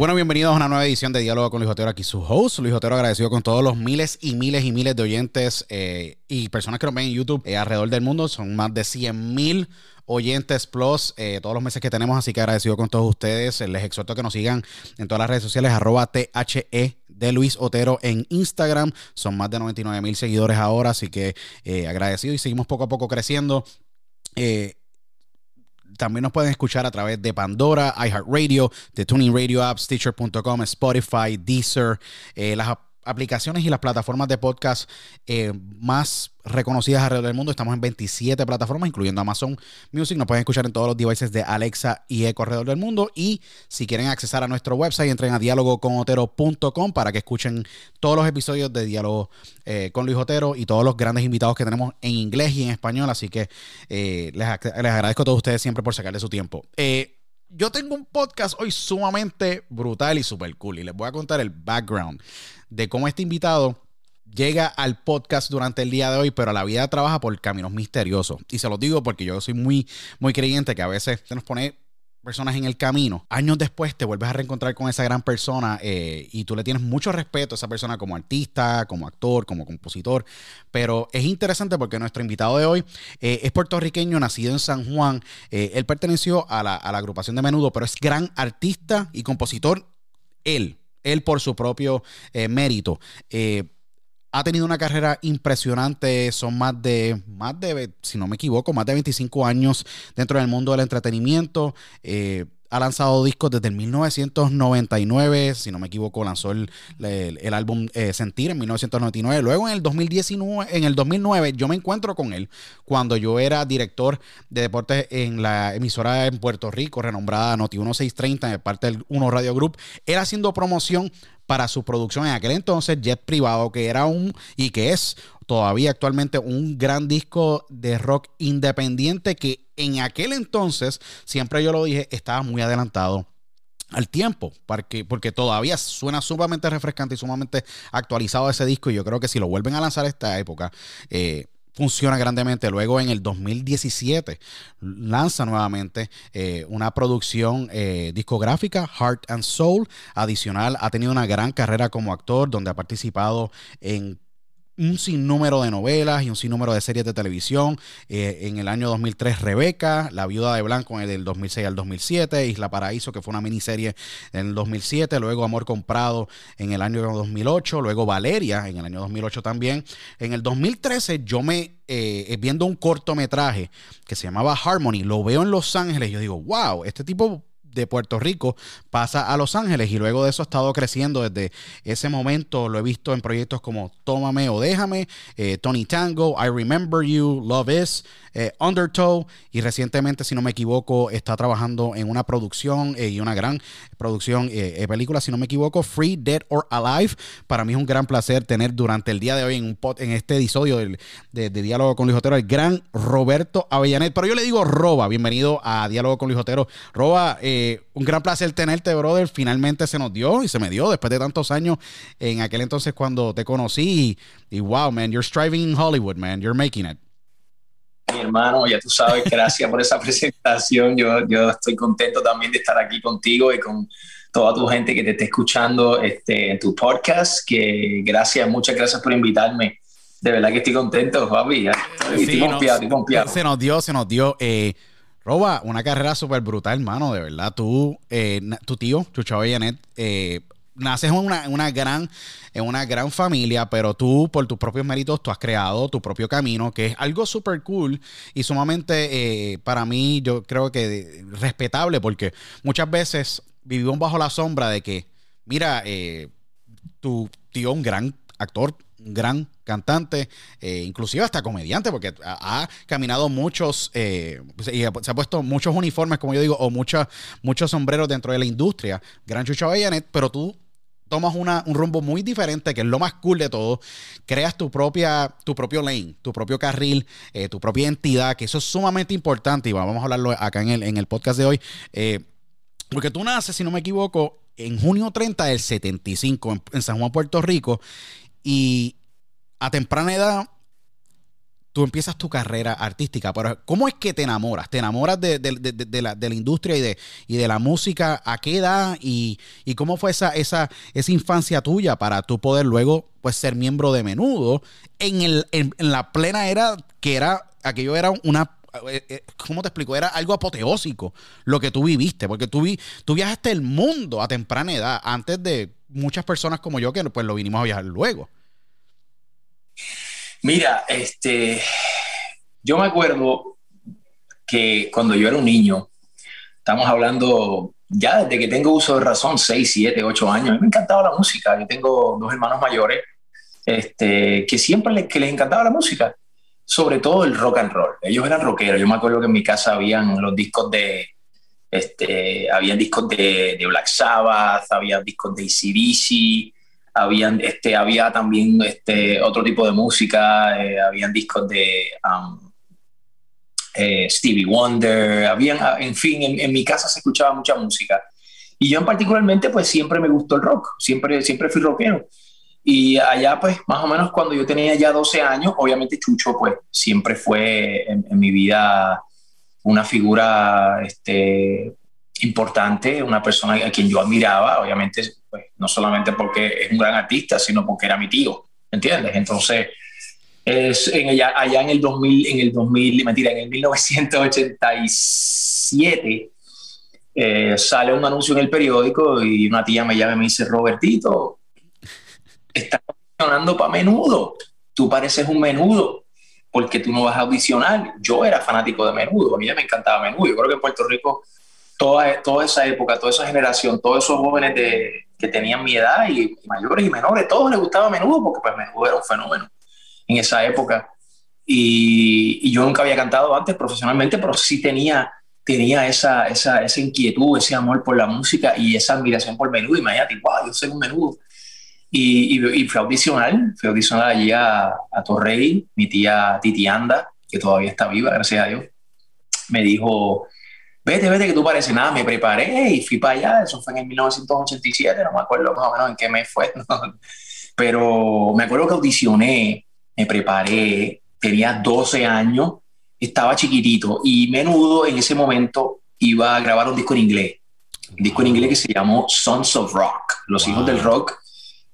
Bueno, bienvenidos a una nueva edición de Diálogo con Luis Otero. Aquí su host, Luis Otero, agradecido con todos los miles y miles y miles de oyentes eh, y personas que nos ven en YouTube eh, alrededor del mundo. Son más de 100 mil oyentes plus eh, todos los meses que tenemos, así que agradecido con todos ustedes. Les exhorto a que nos sigan en todas las redes sociales, arroba THE de Luis Otero en Instagram. Son más de 99 mil seguidores ahora, así que agradecido y seguimos poco a poco creciendo. También nos pueden escuchar a través de Pandora, iHeartRadio, de Tuning Radio Apps, Stitcher.com, Spotify, Deezer, eh, las aplicaciones y las plataformas de podcast eh, más reconocidas alrededor del mundo. Estamos en 27 plataformas, incluyendo Amazon Music. Nos pueden escuchar en todos los devices de Alexa y Echo alrededor del mundo. Y si quieren accesar a nuestro website, entren a dialogoconotero.com para que escuchen todos los episodios de Diálogo eh, con Luis Otero y todos los grandes invitados que tenemos en inglés y en español. Así que eh, les, agradezco a todos ustedes siempre por sacarle su tiempo. Yo tengo un podcast hoy sumamente brutal y super cool. Y les voy a contar el background de cómo este invitado llega al podcast durante el día de hoy, pero la vida trabaja por caminos misteriosos. Y se los digo porque yo soy muy, muy creyente que a veces nos pone personas en el camino, años después te vuelves a reencontrar con esa gran persona eh, y tú le tienes mucho respeto a esa persona como artista, como actor, como compositor. Pero es interesante porque nuestro invitado de hoy eh, es puertorriqueño, nacido en San Juan. Eh, él perteneció a la, agrupación de Menudo, pero es gran artista y compositor él, él por su propio mérito ha tenido una carrera impresionante, son más de, más de, si no me equivoco, más de 25 años dentro del mundo del entretenimiento. Eh, ha lanzado discos desde el 1999, si no me equivoco, lanzó el, álbum eh, Sentir en 1999. Luego en el 2019, en el 2009, yo me encuentro con él cuando yo era director de deportes en la emisora en Puerto Rico, renombrada Noti 1630, de parte del Uno Radio Group. Era haciendo promoción para su producción en aquel entonces, Jet Privado, que era un y que es todavía actualmente un gran disco de rock independiente que en aquel entonces, siempre yo lo dije, estaba muy adelantado al tiempo, porque, porque todavía suena sumamente refrescante y sumamente actualizado ese disco y yo creo que si lo vuelven a lanzar esta época, eh, funciona grandemente. Luego en el 2017 lanza nuevamente eh, una producción eh, discográfica, Heart and Soul. Adicional, ha tenido una gran carrera como actor, donde ha participado en un sinnúmero de novelas y un sinnúmero de series de televisión. Eh, en el año 2003, Rebeca, La Viuda de Blanco, en el 2006 al 2007, Isla Paraíso, que fue una miniserie en el 2007, luego Amor Comprado en el año 2008, luego Valeria en el año 2008 también. En el 2013 yo me, eh, viendo un cortometraje que se llamaba Harmony, lo veo en Los Ángeles yo digo, wow, este tipo de Puerto Rico pasa a Los Ángeles y luego de eso ha estado creciendo desde ese momento. Lo he visto en proyectos como Tómame o Déjame, eh, Tony Tango, I Remember You, Love Is, eh, Undertow y recientemente, si no me equivoco, está trabajando en una producción eh, y una gran producción de película, si no me equivoco, Free, Dead or Alive. Para mí es un gran placer tener durante el día de hoy en, un en este episodio de, Diálogo con Luis Otero el gran Roberto Avellanet. Pero yo le digo Roba, bienvenido a Diálogo con Luis Otero. Roba, eh, eh, un gran placer tenerte, brother. Finalmente se nos dio y se me dio después de tantos años en aquel entonces cuando te conocí. Y, wow, man, you're striving in Hollywood, man. You're making it. Mi hermano, ya tú sabes, gracias por esa presentación. Yo, yo estoy contento también de estar aquí contigo y con toda tu gente que te esté escuchando este, en tu podcast. Que gracias, muchas gracias por invitarme. De verdad que estoy contento, papi. Estoy, estoy Se nos dio, se nos dio. Eh, Roba, una carrera súper brutal, hermano, de verdad. Tú, eh, tu tío, Chucho Avellanet, eh, naces en una, gran, en una gran familia, pero tú, por tus propios méritos, tú has creado tu propio camino, que es algo súper cool y sumamente, eh, para mí, yo creo que respetable, porque muchas veces vivimos bajo la sombra de que, mira, tu tío, un gran actor, gran cantante, eh, inclusive hasta comediante, porque ha, caminado muchos, eh, y se ha puesto muchos uniformes, como yo digo, o muchos sombreros dentro de la industria. Gran Chucho Avellanet, pero tú tomas una, un rumbo muy diferente, que es lo más cool de todo. Creas tu propia, tu propio lane, tu propio carril, eh, tu propia entidad, que eso es sumamente importante, y vamos a hablarlo acá en el, en el podcast de hoy. porque tú naces, si no me equivoco, en junio 30 del 75 en San Juan, Puerto Rico, y a temprana edad tú empiezas tu carrera artística, pero ¿cómo es que te enamoras? ¿Te enamoras de, la, industria y de, y de la música? ¿A qué edad? ¿Y, cómo fue esa, esa, esa infancia tuya para tú poder luego pues, ser miembro de Menudo en, el, en, la plena era que era, aquello era una ¿cómo te explico? Era algo apoteósico lo que tú viviste, porque tú, vi, tú viajaste el mundo a temprana edad, antes de muchas personas como yo que pues lo vinimos a viajar luego. Mira, este, yo me acuerdo que cuando yo era un niño, estamos hablando ya desde que tengo uso de razón, 6, 7, 8 años, a mí me encantaba la música. Yo tengo dos hermanos mayores este, que siempre les, que les encantaba la música, sobre todo el rock and roll. Ellos eran rockeros. Yo me acuerdo que en mi casa habían los discos de, este, habían discos de, Black Sabbath, había discos de ACDC, habían, este, había también este, otro tipo de música, eh, habían discos de um, eh, Stevie Wonder, habían, en fin, en, mi casa se escuchaba mucha música. Y yo en particularmente, pues siempre me gustó el rock, siempre, siempre fui rockero. Y allá, pues, más o menos cuando yo tenía ya 12 años, obviamente Chucho, pues, siempre fue en, mi vida una figura este, importante, una persona a quien yo admiraba, obviamente, pues, no solamente porque es un gran artista, sino porque era mi tío, ¿entiendes? Entonces, es en allá, allá en el 2000, en el 2000, mentira, en el 1987, eh, sale un anuncio en el periódico y una tía me llama y me dice, Robertito, estás audicionando para menudo, tú pareces un menudo, porque tú no vas a audicionar. Yo era fanático de menudo, a mí me encantaba menudo, yo creo que en Puerto Rico toda, toda esa época, toda esa generación, todos esos jóvenes de, que tenían mi edad y, mayores y menores, todos les gustaba menudo porque pues menudo era un fenómeno en esa época. Y, y, yo nunca había cantado antes profesionalmente, pero sí tenía, tenía esa, esa, esa, inquietud, ese amor por la música y esa admiración por menudo. Imagínate, wow, yo soy un menudo. Y, y, y fui a audicionar, fui a audicionar allí a, a Torrey, mi tía Titianda, que todavía está viva, gracias a Dios, me dijo, vete, vete, que tú pareces nada, me preparé y fui para allá, eso fue en 1987, no me acuerdo más o menos en qué mes fue, pero me acuerdo que audicioné, me preparé, tenía 12 años, estaba chiquitito y menudo en ese momento iba a grabar un disco en inglés, un disco en inglés que se llamó Sons of Rock, Los Hijos del Rock,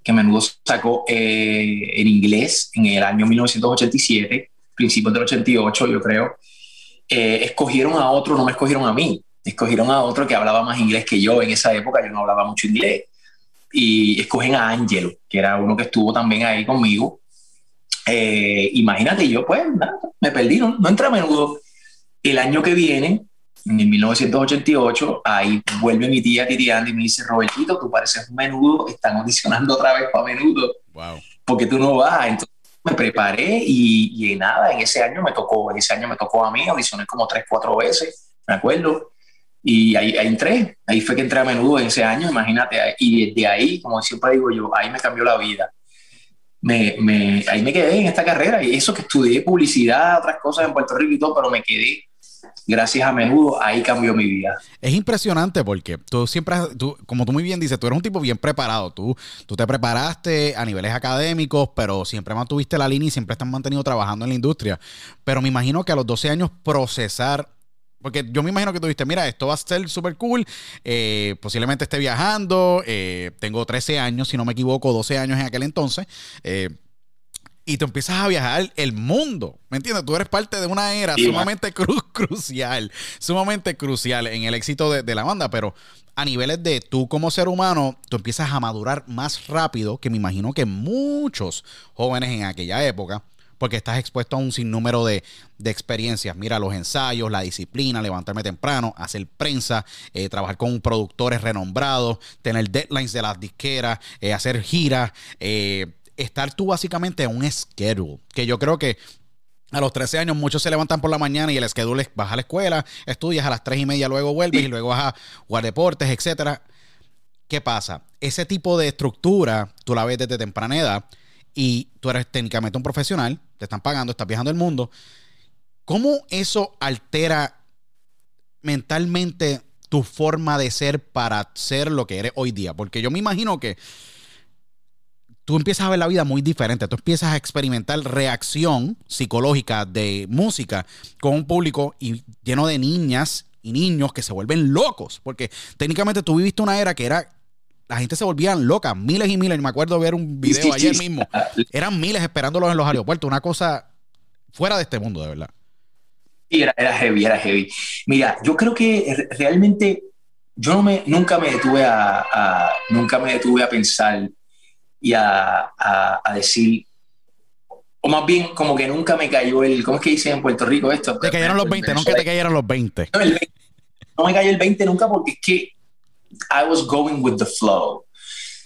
que menudo sacó eh, en inglés en el año 1987, principios del 88 yo creo, eh, escogieron a otro, no me escogieron a mí, escogieron a otro que hablaba más inglés que yo. En esa época yo no hablaba mucho inglés. Y escogen a Angelo, que era uno que estuvo también ahí conmigo. Eh, imagínate, yo pues nada, me perdí, no, no entré a menudo. El año que viene, en 1988, ahí vuelve mi tía Titi Andy y me dice, Robertito, tú pareces un menudo, están audicionando otra vez para menudo. Wow. Porque tú no vas. Entonces, me preparé y, y, nada, en ese año me tocó, en ese año me tocó a mí, audicioné como tres, cuatro veces, me acuerdo, y ahí, ahí, entré, ahí fue que entré a menudo en ese año, imagínate, y desde ahí, como siempre digo yo, ahí me cambió la vida. Me, me, ahí me quedé en esta carrera y eso que estudié publicidad, otras cosas en Puerto Rico y todo, pero me quedé gracias a menudo, ahí cambió mi vida. Es impresionante porque tú siempre, tú, como tú muy bien dices, tú eres un tipo bien preparado. Tú, tú te preparaste a niveles académicos, pero siempre mantuviste la línea y siempre estás mantenido trabajando en la industria. Pero me imagino que a los 12 años procesar porque yo me imagino que tú dijiste, mira, esto va a ser súper cool, eh, posiblemente esté viajando, eh, tengo 13 años, si no me equivoco, 12 años en aquel entonces. Eh, y tú empiezas a viajar el mundo. ¿Me entiendes? Tú eres parte de una era sumamente cru crucial, sumamente crucial en el éxito de, de, la banda, pero a niveles de tú como ser humano, tú empiezas a madurar más rápido que me imagino que muchos jóvenes en aquella época, porque estás expuesto a un sinnúmero de, de experiencias. Mira, los ensayos, la disciplina, levantarme temprano, hacer prensa, eh, trabajar con productores renombrados, tener deadlines de las disqueras, eh, hacer giras, eh, estar tú básicamente en un schedule. Que yo creo que a los 13 años muchos se levantan por la mañana y el schedule es vas a la escuela, estudias a las 3 y media, luego vuelves y luego vas a jugar deportes, etcétera. ¿Qué pasa? Ese tipo de estructura tú la ves desde temprana edad y tú eres técnicamente un profesional, te están pagando, estás viajando el mundo. ¿Cómo eso altera mentalmente tu forma de ser para ser lo que eres hoy día? Porque yo me imagino que tú empiezas a ver la vida muy diferente. Tú empiezas a experimentar reacción psicológica de música con un público y lleno de niñas y niños que se vuelven locos. Porque técnicamente tú viviste una era que era. La gente se volvían loca, miles y miles. Me acuerdo ver un video ayer mismo. Eran miles esperándolos en los aeropuertos. Una cosa fuera de este mundo, de verdad. Sí, era, era heavy, era heavy. Mira, yo creo que realmente yo no me, nunca me detuve a, a nunca me detuve a pensar y a, a, a, decir, o más bien como que nunca me cayó el, ¿cómo es que dicen en Puerto Rico esto? Te cayeron los 20, no que te cayeron los 20. No, el 20. no me cayó el 20 nunca porque es que I was going with the flow.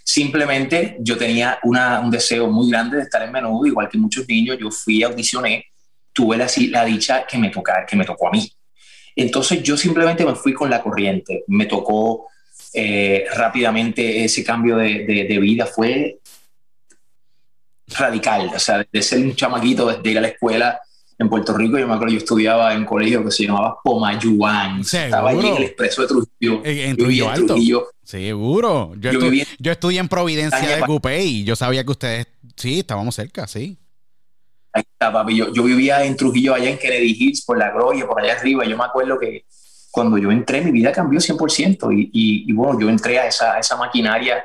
Simplemente yo tenía una, un deseo muy grande de estar en menudo, igual que muchos niños, yo fui, audicioné, tuve la, la dicha que me, toca, que me tocó a mí. Entonces yo simplemente me fui con la corriente, me tocó eh, rápidamente ese cambio de, de, de, vida fue radical, o sea, de ser un chamaquito, de ir a la escuela en Puerto Rico, yo me acuerdo, yo estudiaba en un colegio que se llamaba Pomayuan, estaba allí en el expreso de Trujillo. En, en Trujillo Alto. Trujillo. Seguro. Yo, yo, estu yo, estudié en Providencia de Cupé y yo sabía que ustedes, sí, estábamos cerca, sí. Ahí está, papi. Yo, yo vivía en Trujillo, allá en Kennedy Hills, por la Gloria, por allá arriba. Yo me acuerdo que cuando yo entré, mi vida cambió 100%. Y, y, bueno, yo entré a esa, esa, maquinaria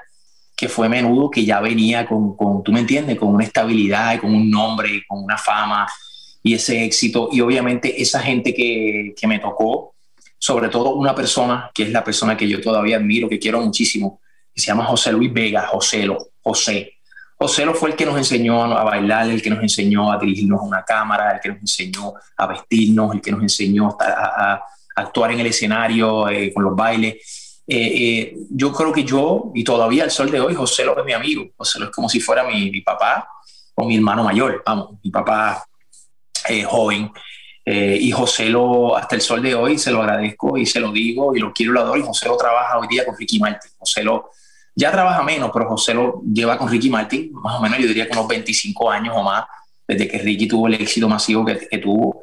que fue menudo, que ya venía con, con, tú me entiendes, con una estabilidad, con un nombre, con una fama y ese éxito. Y obviamente esa gente que, que me tocó, sobre todo una persona que es la persona que yo todavía admiro, que quiero muchísimo, que se llama José Luis Vega, Joselo, José. José fue el que nos enseñó a bailar, el que nos enseñó a dirigirnos a una cámara, el que nos enseñó a vestirnos, el que nos enseñó a, actuar en el escenario eh, con los bailes. Eh, eh, yo creo que yo, y todavía al sol de hoy, José es mi amigo. José es como si fuera mi, mi, papá o mi hermano mayor, vamos, mi papá joven. y José hasta el sol de hoy, se lo agradezco y se lo digo y lo quiero y lo adoro. Y José lo trabaja hoy día con Ricky Martin. José lo, ya trabaja menos, pero José lo lleva con Ricky Martin, más o menos yo diría que unos 25 años o más, desde que Ricky tuvo el éxito masivo que, que tuvo.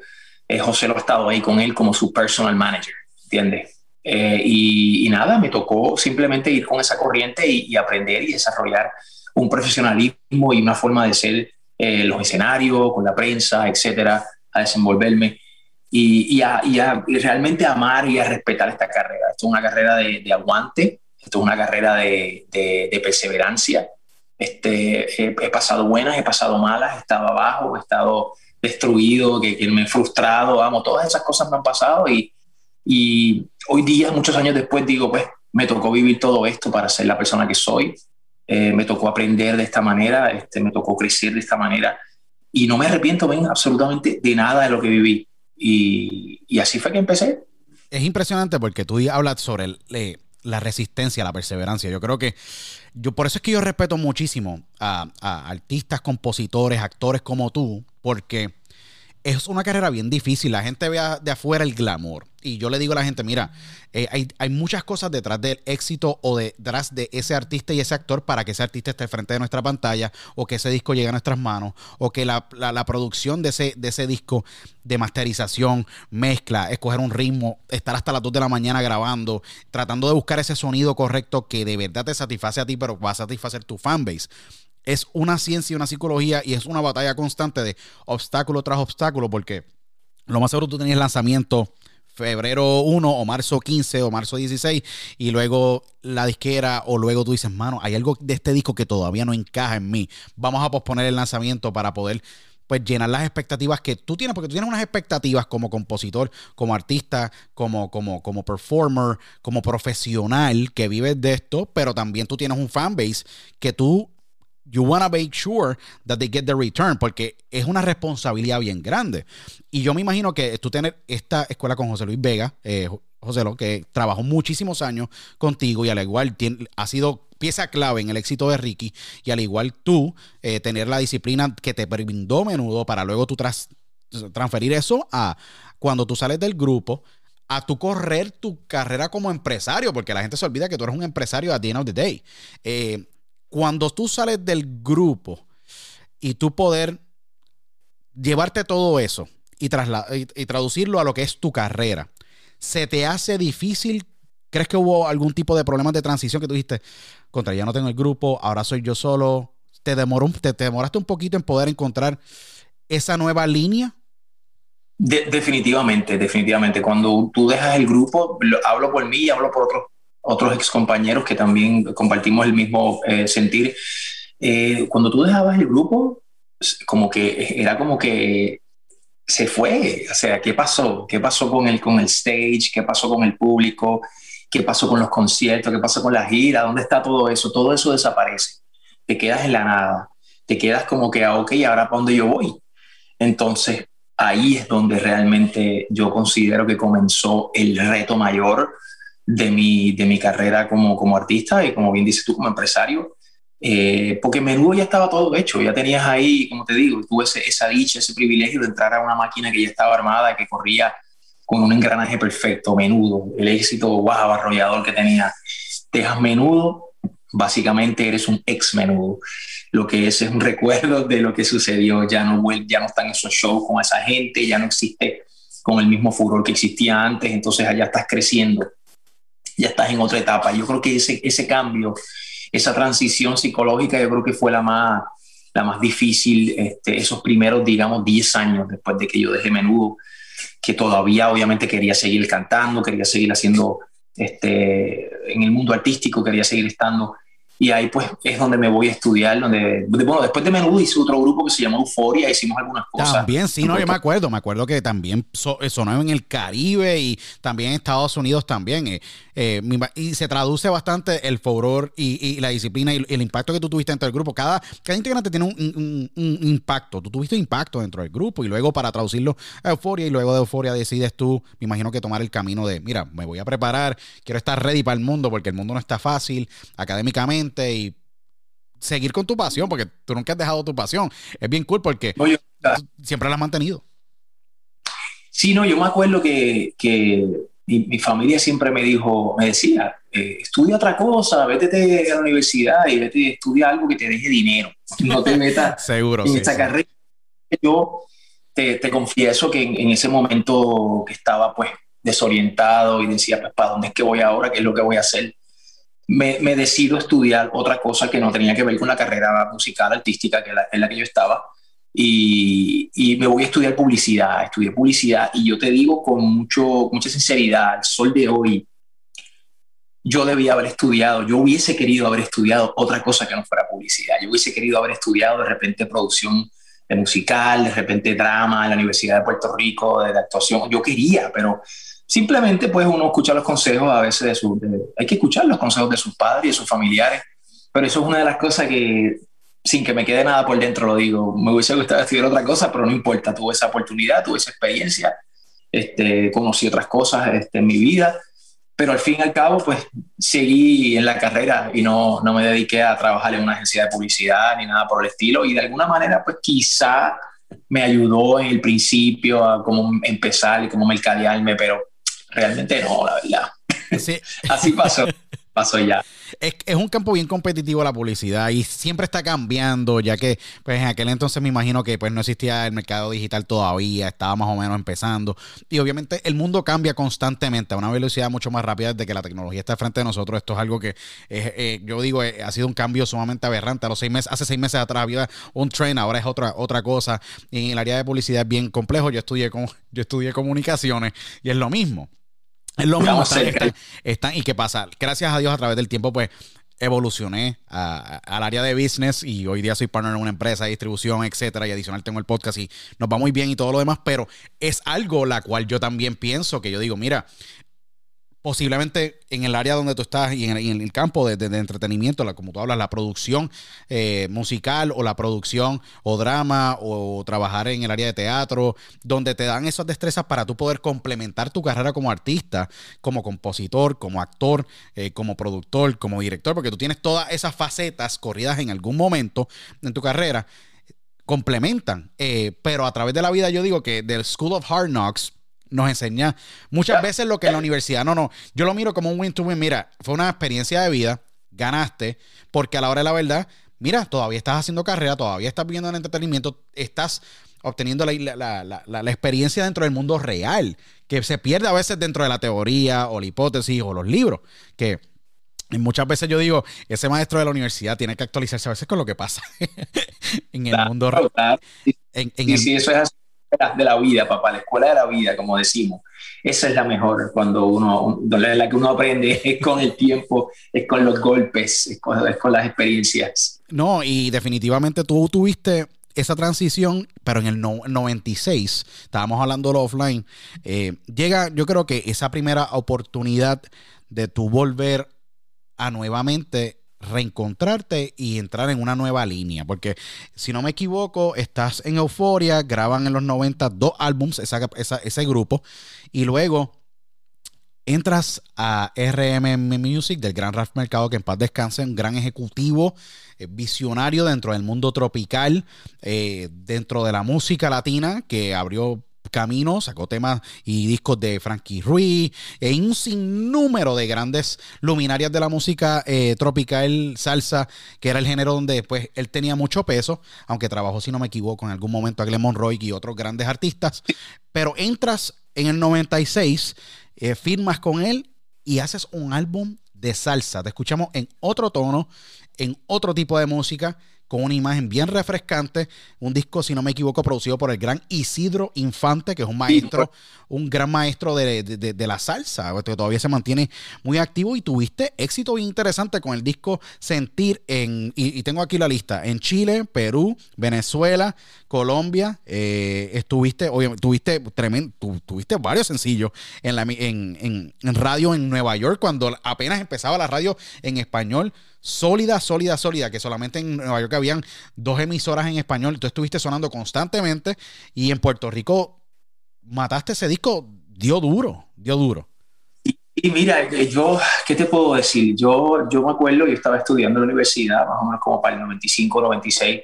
Eh, José lo ha estado ahí con él como su personal manager, ¿entiendes? Eh, y, nada, me tocó simplemente ir con esa corriente y, aprender y desarrollar un profesionalismo y una forma de ser eh, los escenarios, con la prensa, etcétera, a desenvolverme y, y, a, realmente amar y a respetar esta carrera. Esto es una carrera de, aguante, esto es una carrera de, perseverancia. Este, he, pasado buenas, he pasado malas, he estado abajo, he estado destruido, que, que, me he frustrado, vamos, todas esas cosas me han pasado y, y hoy día, muchos años después, digo, pues me tocó vivir todo esto para ser la persona que soy, eh, me tocó aprender de esta manera, este, me tocó crecer de esta manera y no me arrepiento ven, absolutamente de nada de lo que viví. Y, y, así fue que empecé. Es impresionante porque tú hablas sobre la resistencia, la perseverancia. Yo creo que yo por eso es que yo respeto muchísimo a artistas, compositores, actores como tú, porque es una carrera bien difícil. La gente ve de afuera el glamour. Y yo le digo a la gente, mira, eh, hay, muchas cosas detrás del éxito o detrás de ese artista y ese actor para que ese artista esté frente de nuestra pantalla o que ese disco llegue a nuestras manos o que la, producción de ese, de ese disco de masterización, mezcla, escoger un ritmo, estar hasta las 2 de la mañana grabando, tratando de buscar ese sonido correcto que de verdad te satisface a ti, pero va a satisfacer tu fanbase es una ciencia y una psicología y es una batalla constante de obstáculo tras obstáculo porque lo más seguro tú tenías lanzamiento febrero 1 o marzo 15 o marzo 16 y luego la disquera o luego tú dices, mano, hay algo de este disco que todavía no encaja en mí. Vamos a posponer el lanzamiento para poder pues llenar las expectativas que tú tienes, porque tú tienes unas expectativas como compositor, como artista, como, como, como performer, como profesional que vives de esto, pero también tú tienes un fanbase que tú you want to make sure that they get the return, porque es una responsabilidad bien grande. Y yo me imagino que tú tener esta escuela con José Luis Vega, eh, José Lo, que trabajó muchísimos años contigo y al igual tiene, ha sido pieza clave en el éxito de Ricky, y al igual tú, eh, tener la disciplina que te brindó menudo para luego tú tras, transferir eso a cuando tú sales del grupo, a tu correr tu carrera como empresario, porque la gente se olvida que tú eres un empresario at the end of the day. Eh, cuando tú sales del grupo y tú poder llevarte todo eso y, y, traducirlo a lo que es tu carrera, ¿se te hace difícil? ¿Crees que hubo algún tipo de problemas de transición que tú dijiste, contra ya no tengo el grupo, ahora soy yo solo? ¿Te, demoró, te, demoraste un poquito en poder encontrar esa nueva línea? definitivamente, definitivamente. Cuando tú dejas el grupo, hablo por mí y hablo por otros otros ex compañeros que también compartimos el mismo eh, sentir. Eh, cuando tú dejabas el grupo, como que era como que se fue, o sea, ¿qué pasó? ¿Qué pasó con el, con el stage? ¿Qué pasó con el público? ¿Qué pasó con los conciertos? ¿Qué pasó con la gira? ¿Dónde está todo eso? Todo eso desaparece. Te quedas en la nada. Te quedas como que, ah, ok, ¿ahora para dónde yo voy? Entonces, ahí es donde realmente yo considero que comenzó el reto mayor de mi, de mi carrera como, como artista y como bien dices tú, como empresario, eh, porque menudo ya estaba todo hecho, ya tenías ahí, como te digo, tuve esa dicha, ese privilegio de entrar a una máquina que ya estaba armada, que corría con un engranaje perfecto, menudo, el éxito guau, arrollador que tenía. Dejas menudo, básicamente eres un ex menudo. Lo que es es un recuerdo de lo que sucedió, ya no, ya no están esos shows con esa gente, ya no existe con el mismo furor que existía antes, entonces allá estás creciendo ya estás en otra etapa. Yo creo que ese, ese cambio, esa transición psicológica, yo creo que fue la más, la más difícil, este, esos primeros, digamos, 10 años después de que yo dejé menudo. que todavía obviamente quería seguir cantando, quería seguir haciendo este, en el mundo artístico, quería seguir estando. Y ahí pues es donde me voy a estudiar, donde, bueno, después de Menudo hice otro grupo que se llamó Euforia, hicimos algunas cosas. También, sí, no, yo me acuerdo, me acuerdo que también sonó en el Caribe y también en Estados Unidos también. Eh, eh, y se traduce bastante el furor y, la disciplina y el impacto que tú tuviste dentro del grupo. Cada, cada integrante tiene un, impacto. Tú tuviste impacto dentro del grupo y luego para traducirlo a Euforia y luego de Euforia decides tú, me imagino que tomar el camino de, mira, me voy a preparar, quiero estar ready para el mundo porque el mundo no está fácil académicamente y seguir con tu pasión, porque tú nunca has dejado tu pasión. Es bien cool porque siempre la has mantenido. Sí, no, yo me acuerdo que, mi, familia siempre me dijo, me decía, eh, estudia otra cosa, vete a la universidad y vete estudia algo que te deje dinero. No te metas Seguro, en esta carrera. Yo te, confieso que en, en, ese momento que estaba pues desorientado y decía, pues, ¿para dónde es que voy ahora? ¿Qué es lo que voy a hacer? me, me, decido estudiar otra cosa que no tenía que ver con la carrera musical, artística, que la, en la que yo estaba. Y, y, me voy a estudiar publicidad, estudié publicidad y yo te digo con mucho, mucha sinceridad, al sol de hoy, yo debía haber estudiado, yo hubiese querido haber estudiado otra cosa que no fuera publicidad, yo hubiese querido haber estudiado de repente producción de musical, de repente drama en la Universidad de Puerto Rico, de, de actuación, yo quería, pero Simplemente, pues uno escucha los consejos a veces de su... hay que escuchar los consejos de sus padres y de sus familiares, pero eso es una de las cosas que, sin que me quede nada por dentro, lo digo, me hubiese gustado estudiar otra cosa, pero no importa, tuve esa oportunidad, tuve esa experiencia, este, conocí otras cosas este, en mi vida, pero al fin y al cabo, pues seguí en la carrera y no, no me dediqué a trabajar en una agencia de publicidad ni nada por el estilo, y de alguna manera, pues quizá me ayudó en el principio a cómo empezar y cómo mercadearme, pero realmente no, la verdad. Así pasó. pasó ya. Es, es, un campo bien competitivo la publicidad y siempre está cambiando, ya que pues en aquel entonces me imagino que pues no existía el mercado digital todavía, estaba más o menos empezando y obviamente el mundo cambia constantemente a una velocidad mucho más rápida desde que la tecnología está frente de nosotros. Esto es algo que eh, yo digo eh, ha sido un cambio sumamente aberrante. A los seis meses, hace seis meses atrás había un tren, ahora es otra otra cosa. Y en el área de publicidad es bien complejo. Yo estudié como yo estudié comunicaciones y es lo mismo. Es lo mismo. Están, ¿Y qué pasa? Gracias a Dios, a través del tiempo, pues evolucioné al área de business y hoy día soy partner en una empresa de distribución, etcétera, y adicional tengo el podcast y nos va muy bien y todo lo demás, pero es algo la cual yo también pienso que yo digo, mira, posiblemente en el área donde tú estás y en el, campo de, entretenimiento, la, como tú hablas, la producción eh, musical o la producción o drama o trabajar en el área de teatro, donde te dan esas destrezas para tú poder complementar tu carrera como artista, como compositor, como actor, eh, como productor, como director, porque tú tienes todas esas facetas corridas en algún momento en tu carrera, complementan. Eh, pero a través de la vida yo digo que del School of Hard Knocks, nos enseña muchas veces lo que en la universidad no, no. Yo lo miro como un win to win. Mira, fue una experiencia de vida, ganaste, porque a la hora de la verdad, mira, todavía estás haciendo carrera, todavía estás viviendo en entretenimiento, estás obteniendo la, experiencia dentro del mundo real, que se pierde a veces dentro de la teoría o la hipótesis o los libros, que muchas veces yo digo, ese maestro de la universidad tiene que actualizarse a veces con lo que pasa en el mundo real. En, sí, eso es así de la vida, papá, la escuela de la vida, como decimos. Esa es la mejor, cuando uno, la que uno aprende es con el tiempo, es con los golpes, es con, las experiencias. No, y definitivamente tú tuviste esa transición, pero en el 96, estábamos hablando offline, eh, llega, yo creo que esa primera oportunidad de tú volver a nuevamente reencontrarte y entrar en una nueva línea. Porque si no me equivoco, estás en Euforia, graban en los 90 dos álbums, ese grupo, y luego entras a RMM Music del gran Ralph Mercado, que en paz descanse, un gran ejecutivo, eh, visionario dentro del mundo tropical, eh, dentro de la música latina, que abrió camino, sacó temas y discos de Frankie Ruiz, e un sinnúmero de grandes luminarias de la música eh, tropical, salsa, que era el género donde después él tenía mucho peso, aunque trabajó, si no me equivoco, en algún momento a Glenn Roy y otros grandes artistas. Pero entras en el 96, eh, firmas con él y haces un álbum de salsa. Te escuchamos en otro tono, en otro tipo de música con una imagen bien refrescante. Un disco, si no me equivoco, producido por el gran Isidro Infante, que es un maestro, un gran maestro de, la salsa, que todavía se mantiene muy activo. Y tuviste éxito interesante con el disco Sentir en, y, tengo aquí la lista, en Chile, Perú, Venezuela, Colombia. Eh, estuviste, obviamente, tuviste tremendo, tuviste varios sencillos en, la, en, en radio en Nueva York cuando apenas empezaba la radio en español sólida, sólida, sólida, que solamente en Nueva York habían dos emisoras en español, tú estuviste sonando constantemente y en Puerto Rico mataste ese disco, dio duro, dio duro. Y, mira, eh, yo, ¿qué te puedo decir? Yo, yo me acuerdo, yo estaba estudiando en la universidad, más o menos como para el 95, 96,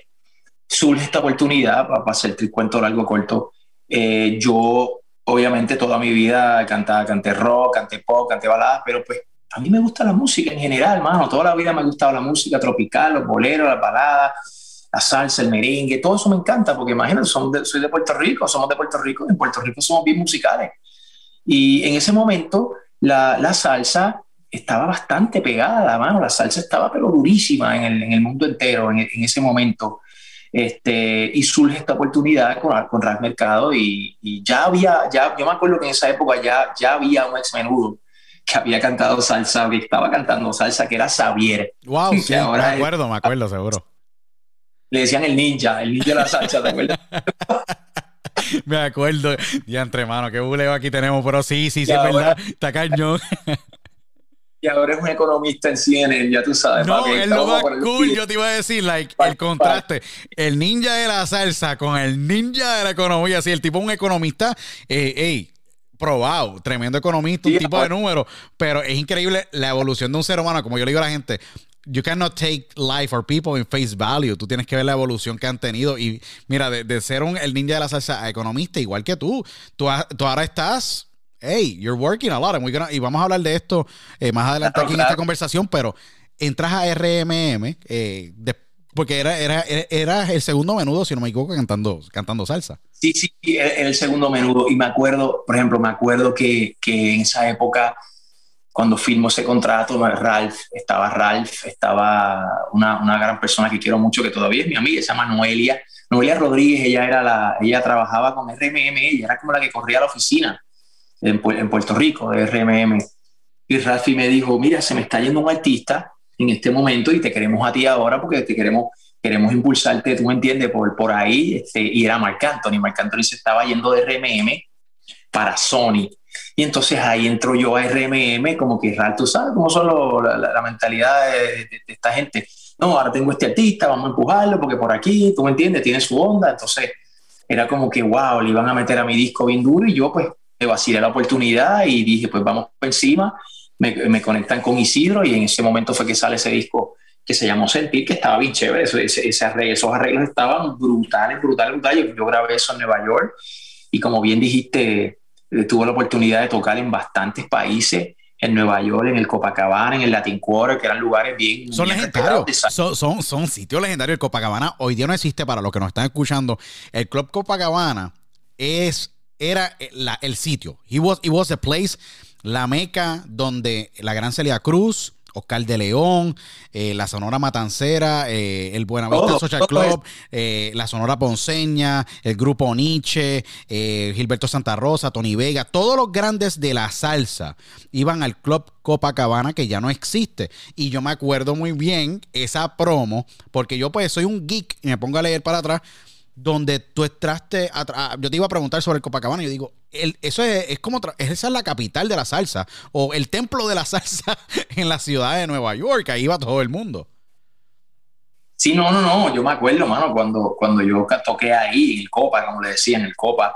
surge esta oportunidad, para, hacer el cuento largo, corto. Eh, yo, obviamente, toda mi vida cantaba, canté rock, canté pop, canté balada, pero pues a mí me gusta la música en general, mano. Toda la vida me ha gustado la música tropical, los boleros, las baladas, la salsa, el merengue, todo eso me encanta, porque imagínate, soy de Puerto Rico, somos de Puerto Rico, en Puerto Rico somos bien musicales. Y en ese momento la, la salsa estaba bastante pegada, mano. La salsa estaba pero durísima en el, en el mundo entero en, ese momento. Este, y surge esta oportunidad con, con Ras Mercado y, y, ya había, ya, yo me acuerdo que en esa época ya, ya había un ex menudo que había cantado salsa, que estaba cantando salsa, que era Xavier. Wow, sí, me acuerdo, me acuerdo, seguro. Le decían el ninja, el ninja de la salsa, ¿te acuerdas? me acuerdo. Ya entre mano, qué buleo aquí tenemos, pero sí, sí, sí, es verdad. Está cañón. y ahora es un economista en CNN, ya tú sabes. No, es lo más cool, yo te iba a decir, like, el contraste. El ninja de la salsa con el ninja de la economía. Sí, el tipo un economista, eh, ey, probado, tremendo economista, un tipo de números, pero es increíble la evolución de un ser humano, como yo le digo a la gente, you cannot take life or people in face value. Tú tienes que ver la evolución que han tenido. Y mira, de, ser un, el ninja de la salsa a economista, igual que tú, tú, ahora estás, hey, you're working a lot. y vamos a hablar de esto eh, más adelante aquí en esta conversación, pero entras a RMM eh, después porque era, era, era el segundo menudo, si no me equivoco, cantando, cantando salsa. Sí, sí, era el segundo menudo. Y me acuerdo, por ejemplo, me acuerdo que, que en esa época, cuando firmó ese contrato, Ralph, estaba Ralph, estaba una, una, gran persona que quiero mucho, que todavía es mi amiga, se llama Noelia. Noelia Rodríguez, ella, era la, ella trabajaba con RMM, ella era como la que corría la oficina en, en Puerto Rico de RMM. Y Ralph me dijo, mira, se me está yendo un artista en este momento y te queremos a ti ahora porque te queremos, queremos impulsarte, tú me entiendes, por, por ahí. Este, y era Marc Anthony. Marc Anthony se estaba yendo de RMM para Sony. Y entonces ahí entro yo a RMM, como que, tú sabes cómo son la, mentalidad de, esta gente. No, ahora tengo este artista, vamos a empujarlo porque por aquí, tú me entiendes, tiene su onda. Entonces era como que, wow, le iban a meter a mi disco bien duro y yo pues me vacilé la oportunidad y dije, pues vamos por encima me, conectan con Isidro y en ese momento fue que sale ese disco que se llamó Sentir, que estaba bien chévere, ese, ese esos arreglos estaban brutales, brutales, brutales. Yo, grabé eso en Nueva York y como bien dijiste, eh, tuve la oportunidad de tocar en bastantes países, en Nueva York, en el Copacabana, en el Latin Quarter, que eran lugares bien... Son legendarios, son, son, son, sitios legendarios. El Copacabana hoy día no existe para los que nos están escuchando. El Club Copacabana es, era la, el sitio. He was, it was a place la meca donde la gran Celia Cruz, Oscar de León, eh, la Sonora Matancera, eh, el Buenavista Social Club, eh, la Sonora Ponceña, el Grupo Nietzsche, Gilberto Santa Rosa, Tony Vega, todos los grandes de la salsa iban al Club Copacabana que ya no existe. Y yo me acuerdo muy bien esa promo, porque yo pues soy un geek y me pongo a leer para atrás donde tú entraste, a, yo te iba a preguntar sobre el Copacabana, yo digo, eso es, como, esa es la capital de la salsa, o el templo de la salsa en la ciudad de Nueva York, ahí va todo el mundo. Sí, no, no, no, yo me acuerdo, mano, cuando, cuando yo toqué ahí, en el Copa, como le decía, en el Copa,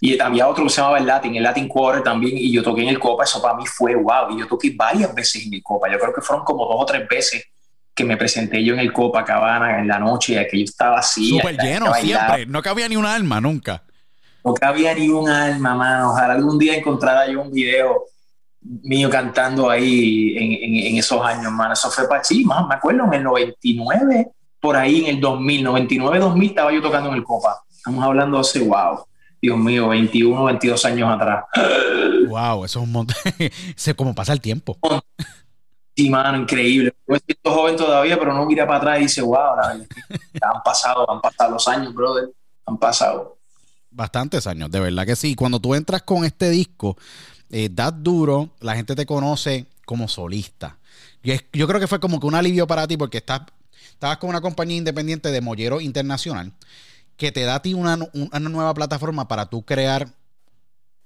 y había otro que se llamaba el Latin, el Latin Quarter también, y yo toqué en el Copa, eso para mí fue wow, y yo toqué varias veces en el Copa, yo creo que fueron como dos o tres veces que me presenté yo en el Copacabana en la noche, que yo estaba así. Súper lleno, siempre. No cabía ni un alma, nunca. No cabía ni un alma, mano. Ojalá algún día encontrara yo un video mío cantando ahí en, en, esos años, mano. Eso fue para sí, me acuerdo, en el 99, por ahí en el 2000, 99, 2000, estaba yo tocando en el Copa. Estamos hablando hace, wow, Dios mío, 21, 22 años atrás. Wow, eso es un montón. sé cómo pasa el tiempo. Sí, mano, increíble. Yo estoy joven todavía, pero no mira para atrás y dice, wow, han pasado, han pasado los años, brother, han pasado. Bastantes años, de verdad que sí. Cuando tú entras con este disco, eh, duro, la gente te conoce como solista. Yo, creo que fue como que un alivio para ti porque estás, estabas con una compañía independiente de Mollero Internacional que te da a ti una, una nueva plataforma para tú crear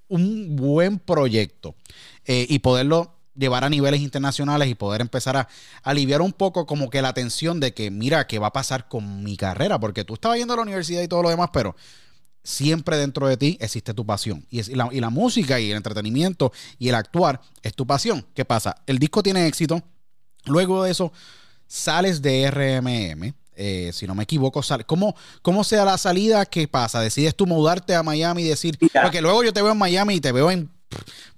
un buen proyecto eh, y poderlo llevar a niveles internacionales y poder empezar a, aliviar un poco como que la tensión de que, mira, ¿qué va a pasar con mi carrera? Porque tú estabas yendo a la universidad y todo lo demás, pero siempre dentro de ti existe tu pasión. Y, es, la, y la música y el entretenimiento y el actuar es tu pasión. ¿Qué pasa? El disco tiene éxito. Luego de eso, sales de RMM. Eh, si no me equivoco, sale. ¿Cómo, ¿Cómo sea la salida? ¿Qué pasa? ¿Decides tú mudarte a Miami y decir, porque luego yo te veo en Miami y te veo en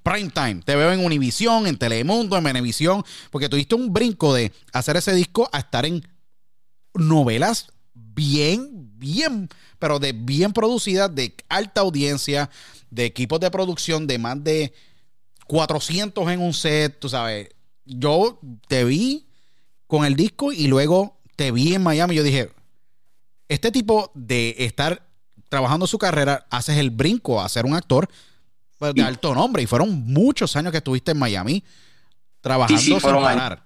prime time, te veo en Univisión, en Telemundo, en Venevisión, porque tuviste un brinco de hacer ese disco a estar en novelas bien, bien, pero de bien producidas, de alta audiencia, de equipos de producción de más de 400 en un set, tú sabes. Yo te vi con el disco y luego te vi en Miami, yo dije, este tipo de estar trabajando su carrera, haces el brinco a ser un actor pues, de alto nombre y fueron muchos años que estuviste en Miami trabajando sin parar.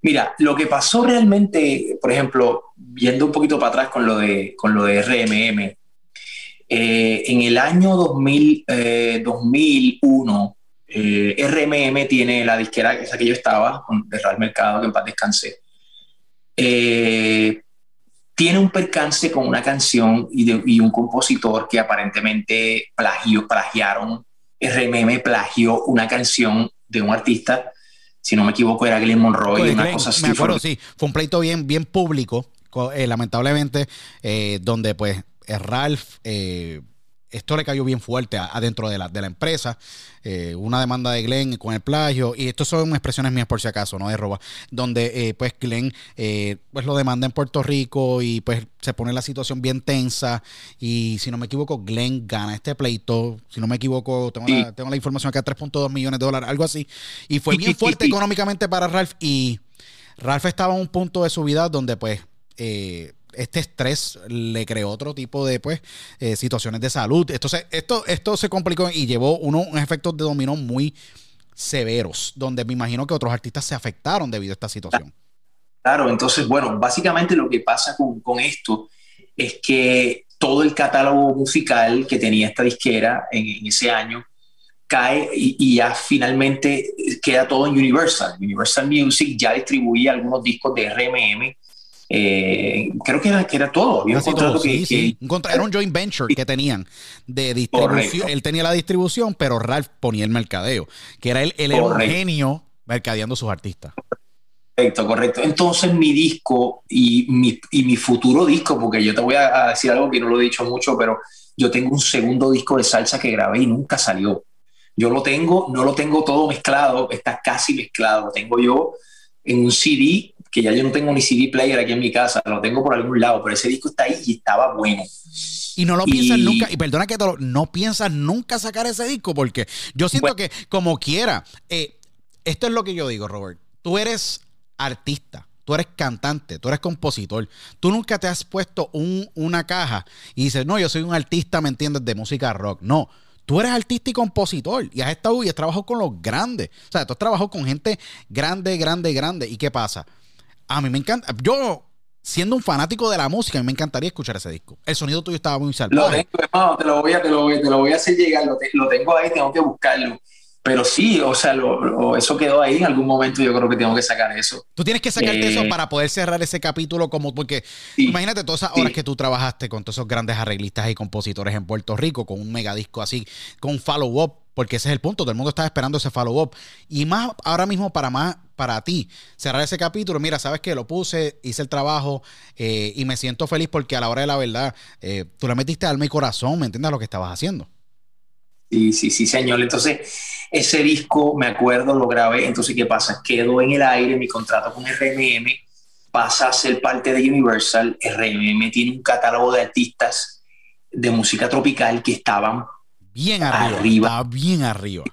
Mira, lo que pasó realmente, por ejemplo, viendo un poquito para atrás con lo de, con lo de RMM, eh, en el año 2000, 2001, RMM tiene la disquera esa que yo estaba, de Real Mercado, que en paz descansé. Eh, tiene un percance con una canción y, un compositor que aparentemente plagió, plagiaron, RMM plagió una canción de un artista, si no me equivoco era Glenn Monroe, una cosa así. Me acuerdo, sí, fue un pleito bien, bien público, eh, lamentablemente, eh, donde pues Ralph esto le cayó bien fuerte adentro de la, de la empresa. Eh, una demanda de Glenn con el plagio, y esto son expresiones mías por si acaso, no de roba, donde eh, pues Glenn eh, pues lo demanda en Puerto Rico y pues se pone la situación bien tensa y si no me equivoco Glenn gana este pleito, si no me equivoco tengo, la, tengo la información acá, 3.2 millones de dólares, algo así, y fue bien fuerte económicamente para Ralph y Ralph estaba en un punto de su vida donde pues este estrés le creó otro tipo de pues, eh, situaciones de salud. Entonces, esto, esto se complicó y llevó unos efectos de dominó muy severos, donde me imagino que otros artistas se afectaron debido a esta situación. Claro, entonces, bueno, básicamente lo que pasa con, con esto es que todo el catálogo musical que tenía esta disquera en, ese año cae y, y, ya finalmente queda todo en Universal. Universal Music ya distribuía algunos discos de RMM eh, creo que era, que era todo. era un joint venture que tenían de distribución. Él tenía la distribución, pero Ralph ponía el mercadeo, que era era un genio mercadeando sus artistas. Correcto, correcto. Entonces mi disco y mi, y mi futuro disco, porque yo te voy a decir algo que no lo he dicho mucho, pero yo tengo un segundo disco de salsa que grabé y nunca salió. Yo lo tengo, no lo tengo todo mezclado, está casi mezclado. Lo tengo yo en un CD que ya yo no tengo ni CD player aquí en mi casa, lo tengo por algún lado, pero ese disco está ahí y estaba bueno. Y no lo piensas nunca, y perdona que te lo, no piensas nunca sacar ese disco, porque yo siento que como quiera, eh, esto es lo que yo digo, Robert, tú eres artista, tú eres cantante, tú eres compositor, tú nunca te has puesto una caja y dices, no, yo soy un artista, ¿me entiendes?, de música rock, no. Tú eres artista y compositor y has estado y has trabajado con los grandes. O sea, tú has trabajado con gente grande, grande, grande. ¿Y qué pasa? A mí me encanta. Yo, siendo un fanático de la música, a mí me encantaría escuchar ese disco. El sonido tuyo estaba muy salvaje. Lo tengo, hermano, te lo voy a, te lo voy, te lo voy a hacer llegar. Lo, lo, tengo ahí, tengo que buscarlo. Pero sí, o sea, lo, eso quedó ahí. En algún momento yo creo que tengo que sacar eso. Tú tienes que sacarte eso eh, para poder cerrar ese capítulo como porque imagínate todas esas horas que tú trabajaste con todos esos grandes arreglistas y compositores en Puerto Rico con un megadisco así, con follow-up, porque ese es el punto. Todo el mundo está esperando ese follow-up. Y más ahora mismo para más para ti cerrar ese capítulo. Mira, sabes que lo puse, hice el trabajo eh, y me siento feliz porque a la hora de la verdad eh, tú le metiste alma y corazón, ¿me entiendes lo que estabas haciendo? Sí, sí, sí, señor. Entonces, ese disco, me acuerdo, lo grabé. Entonces, ¿qué pasa? Quedó en el aire mi contrato con RMM, pasa a ser parte de Universal. RMM tiene un catálogo de artistas de música tropical que estaban bien arriba. bien arriba.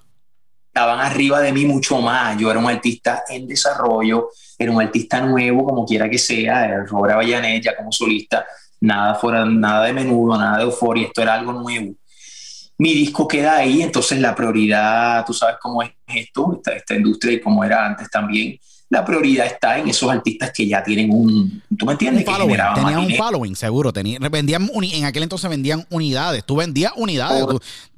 estaban arriba de mí mucho más. Yo era un artista en desarrollo, era un artista nuevo, como quiera que sea, Robert Avallanet ya como solista, nada fuera, nada de menudo, nada de euforia, esto era algo nuevo. Mi disco queda ahí, entonces la prioridad, tú sabes cómo es esto, esta, esta industria y como era antes también, la prioridad está en esos artistas que ya tienen un, ¿tú me entiendes? Un tenían un following, seguro. vendían en aquel entonces vendían unidades. Tú vendías unidades.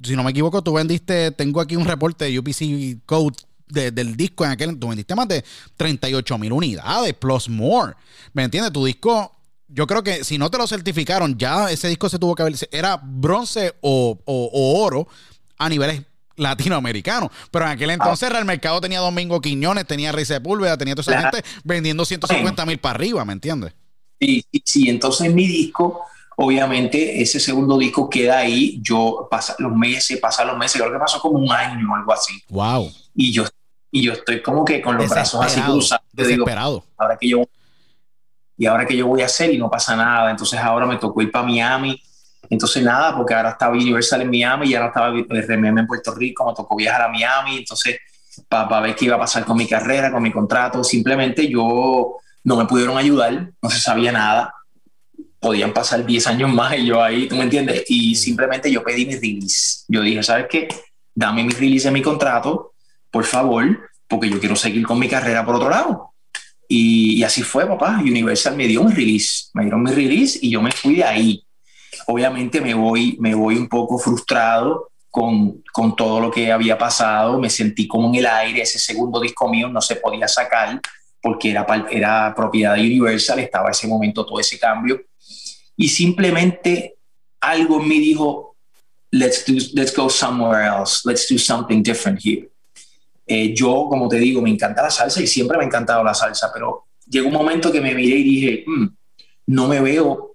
si no me equivoco, tú vendiste, tengo aquí un reporte de UPC Code del disco en aquel, tú vendiste más de 38 mil unidades, plus more. ¿Me entiendes? Tu disco, yo creo que si no te lo certificaron, ya ese disco se tuvo que ver, era bronce o, o oro a niveles latinoamericano. Pero en aquel ah. entonces el mercado tenía Domingo Quiñones, tenía Rey Sepúlveda, tenía toda esa gente vendiendo 150 mil para arriba, ¿me entiendes? Sí, sí, entonces mi disco, obviamente ese segundo disco queda ahí, yo pasa los meses, pasa los meses, creo que pasó como un año o algo así. Wow. Y yo, y yo estoy como que con los brazos así cruzados. Desesperado. ahora que yo, y ahora que yo voy a hacer y no pasa nada, entonces ahora me tocó ir para Miami entonces nada, porque ahora estaba Universal en Miami y ahora estaba RMM en Puerto Rico, me tocó viajar a Miami, entonces para ver qué iba a pasar con mi carrera, con mi contrato, simplemente yo no me pudieron ayudar, no se sabía nada, podían pasar 10 años más y yo ahí, ¿tú me entiendes? Y simplemente yo pedí mi release. Yo dije, ¿sabes qué? Dame mi release de mi contrato, por favor, porque yo quiero seguir con mi carrera por otro lado. Y, y así fue, papá. Universal me dio mi release, me dieron mi release y yo me fui de ahí obviamente me voy, me voy un poco frustrado con, con, todo lo que había pasado, me sentí como en el aire, ese segundo disco mío no se podía sacar porque era, era propiedad de Universal, estaba ese momento todo ese cambio, y simplemente algo en mí dijo, let's, let's go somewhere else, let's do something different here. Eh, yo, como te digo, me encanta la salsa y siempre me ha encantado la salsa, pero llegó un momento que me miré y dije, mm, no me veo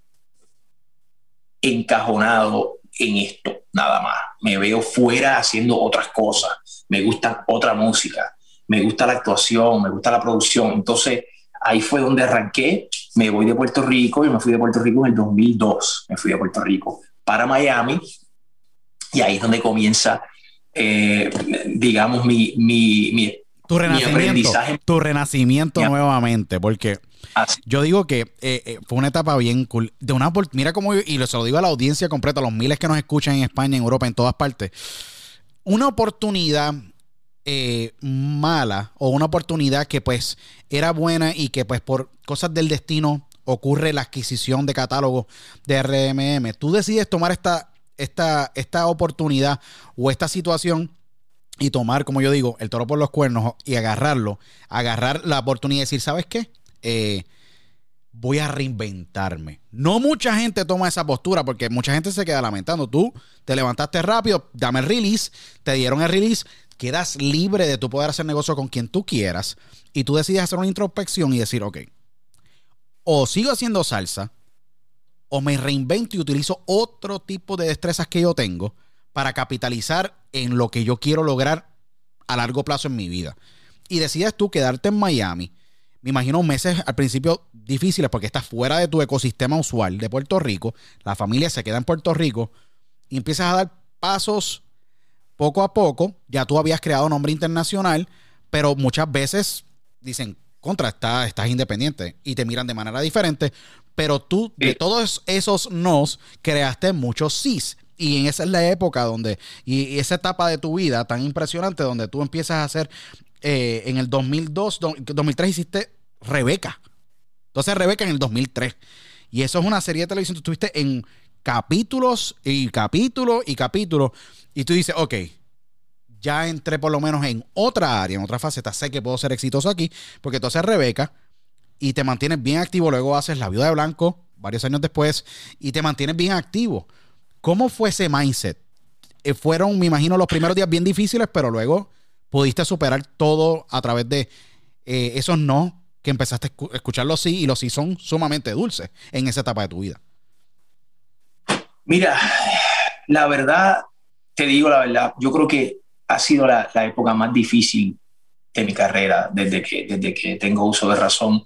encajonado en esto, nada más. Me veo fuera haciendo otras cosas. Me gusta otra música, me gusta la actuación, me gusta la producción. Entonces, ahí fue donde arranqué. Me voy de Puerto Rico y me fui de Puerto Rico en el 2002. Me fui de Puerto Rico para Miami y ahí es donde comienza, eh, digamos, mi, mi, mi, tu renacimiento, tu renacimiento nuevamente, porque yo digo que eh, eh, fue una etapa bien cool. De una, mira cómo, y se lo digo a la audiencia completa, a los miles que nos escuchan en España, en Europa, en todas partes. Una oportunidad eh, mala o una oportunidad que pues era buena y que pues por cosas del destino ocurre la adquisición de catálogo de RMM. Tú decides tomar esta, esta, esta oportunidad o esta situación y tomar, como yo digo, el toro por los cuernos y agarrarlo, agarrar la oportunidad y decir, ¿sabes qué? Eh, voy a reinventarme. No mucha gente toma esa postura porque mucha gente se queda lamentando. Tú te levantaste rápido, dame el release, te dieron el release, quedas libre de tu poder hacer negocio con quien tú quieras y tú decides hacer una introspección y decir, ok, o sigo haciendo salsa o me reinvento y utilizo otro tipo de destrezas que yo tengo para capitalizar en lo que yo quiero lograr a largo plazo en mi vida. Y decides tú quedarte en Miami me imagino meses al principio difíciles porque estás fuera de tu ecosistema usual de Puerto Rico, la familia se queda en Puerto Rico y empiezas a dar pasos poco a poco, ya tú habías creado nombre internacional, pero muchas veces dicen, contra, estás, estás independiente y te miran de manera diferente, pero tú de todos esos nos creaste muchos sís. Y en esa es la época donde, y esa etapa de tu vida tan impresionante donde tú empiezas a hacer eh, en el 2002, 2003 hiciste Rebeca. Entonces Rebeca en el 2003. Y eso es una serie de televisión. Tú estuviste en capítulos y capítulos y capítulos. Y tú dices, ok, ya entré por lo menos en otra área, en otra faceta. Sé que puedo ser exitoso aquí. Porque tú haces Rebeca y te mantienes bien activo. Luego haces La Viuda de Blanco varios años después y te mantienes bien activo. ¿Cómo fue ese mindset? Eh, fueron, me imagino, los primeros días bien difíciles, pero luego pudiste superar todo a través de eh, esos no que empezaste a escuchar los sí y los sí son sumamente dulces en esa etapa de tu vida? Mira, la verdad, te digo la verdad, yo creo que ha sido la, época más difícil de mi carrera desde que, desde que tengo uso de razón.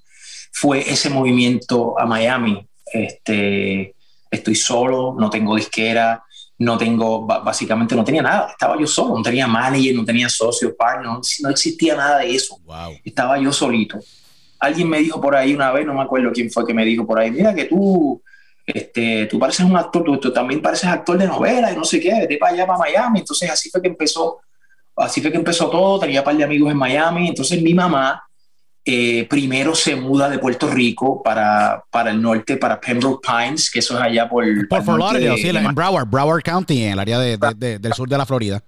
Fue ese movimiento a Miami. Este, estoy solo, no tengo disquera, no tengo, básicamente no tenía nada, estaba yo solo, no tenía manager, no tenía socio, partner, no, existía nada de eso. Estaba yo solito. Alguien me dijo por ahí una vez, no me acuerdo quién fue que me dijo por ahí, mira que tú, este, tú pareces un actor, tú, también pareces actor de novela y no sé qué, vete para allá, para Miami. Entonces así fue que empezó, así fue que empezó todo, tenía un par de amigos en Miami, entonces mi mamá eh, primero se muda de Puerto Rico para, para el norte, para Pembroke Pines, que eso es allá por... Por Fort Lauderdale, sí, en Broward, Broward County, en el área de, del sur de la Florida.